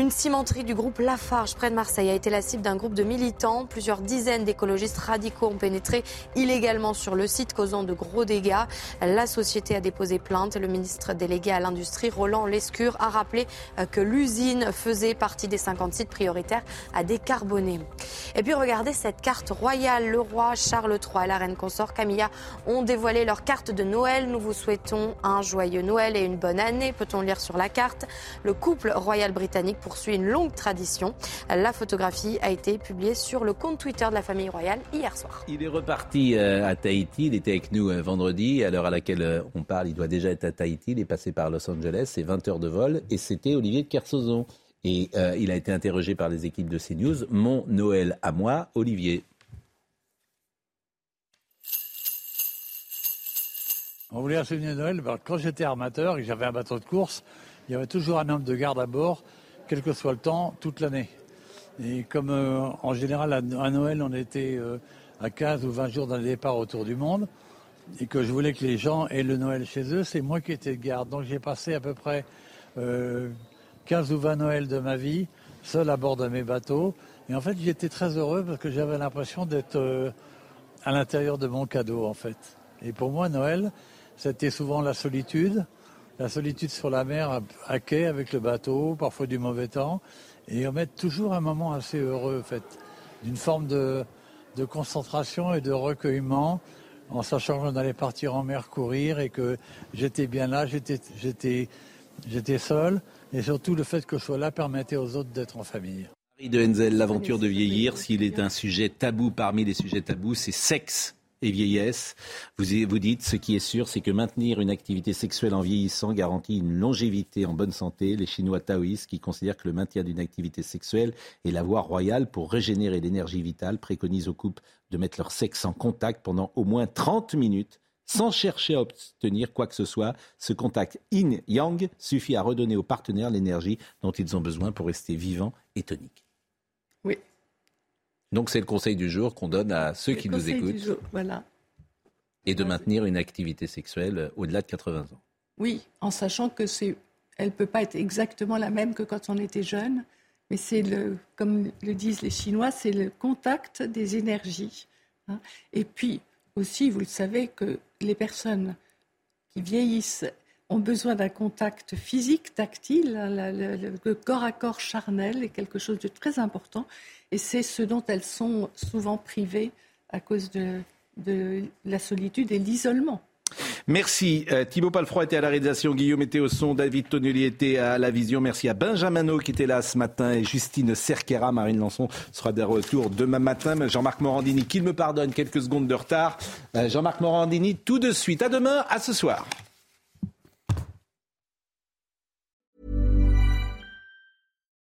Une cimenterie du groupe Lafarge près de Marseille a été la cible d'un groupe de militants. Plusieurs dizaines d'écologistes radicaux ont pénétré illégalement sur le site, causant de gros dégâts. La société a déposé plainte. Le ministre délégué à l'industrie, Roland Lescure, a rappelé euh, que l'usine faisait partie des 50 sites prioritaires à décarboner. Et puis regardez cette carte royale. Le roi Charles III et la reine consort Camilla ont dévoilé leur carte de Noël. Nous vous souhaitons un joyeux Noël et une bonne année, peut-on lire sur la carte. Le couple royal britannique poursuit une longue tradition. La photographie a été publiée sur le compte Twitter de la famille royale hier soir. Il est reparti euh, à Tahiti. Il était avec nous euh, vendredi. À l'heure à laquelle euh, on parle, il doit déjà être à Tahiti. Il est passé par Los Angeles. C'est 20 heures de vol. Et c'était Olivier de Kersauzon. Et euh, il a été interrogé par les équipes de CNews. Mon Noël à moi, Olivier. On voulait un souvenir de Noël. Quand j'étais armateur et que j'avais un bateau de course, il y avait toujours un homme de garde à bord, quel que soit le temps, toute l'année. Et comme euh, en général à, Noël, on était euh, à 15 ou 20 jours d'un départ autour du monde, et que je voulais que les gens aient le Noël chez eux, c'est moi qui étais de garde. Donc j'ai passé à peu près euh, 15 ou 20 Noëls de ma vie, seul à bord de mes bateaux. Et en fait, j'étais très heureux parce que j'avais l'impression d'être euh, à l'intérieur de mon cadeau, en fait. Et pour moi, Noël, c'était souvent la solitude, la solitude sur la mer à, quai avec le bateau, parfois du mauvais temps, et on met toujours un moment assez heureux, fait, d'une forme de, de concentration et de recueillement, en sachant qu'on allait partir en mer courir et que j'étais bien là, j'étais seul, et surtout le fait que je sois là permettait aux autres d'être en famille. Marie de Henzel, l'aventure de vieillir. S'il est un sujet tabou parmi les sujets tabous, c'est sexe et vieillesse. Vous, dites, ce qui est sûr, c'est que maintenir une activité sexuelle en vieillissant garantit une longévité en bonne santé. Les Chinois taoïstes, qui considèrent que le maintien d'une activité sexuelle est la voie royale pour régénérer l'énergie vitale, préconisent aux couples de mettre leur sexe en contact pendant au moins 30 minutes sans chercher à obtenir quoi que ce soit. Ce contact yin-yang suffit à redonner aux partenaires l'énergie dont ils ont besoin pour rester vivants et toniques. Donc c'est le conseil du jour qu'on donne à ceux qui nous du écoutent jour, Voilà. et de maintenir une activité sexuelle euh, au-delà de 80 ans. Oui, en sachant que c'est, elle peut pas être exactement la même que quand on était jeune, mais c'est le, comme le disent les Chinois, c'est le contact des énergies. hein. Et puis aussi, vous le savez, que les personnes qui vieillissent ont besoin d'un contact physique, tactile. hein, le, corps à corps charnel est quelque chose de très important, et c'est ce dont elles sont souvent privées à cause de, la solitude et l'isolement. Merci. Euh, Thibaut Palfroy était à la réalisation, Guillaume était au son, David Tonnelly était à la vision. Merci à Benjamin No qui était là ce matin et Justine Cerquera. Marine Lançon sera de retour demain matin. Jean-Marc Morandini, qu'il me pardonne, quelques secondes de retard. Euh, Jean-Marc Morandini, tout de suite. À demain, à ce soir.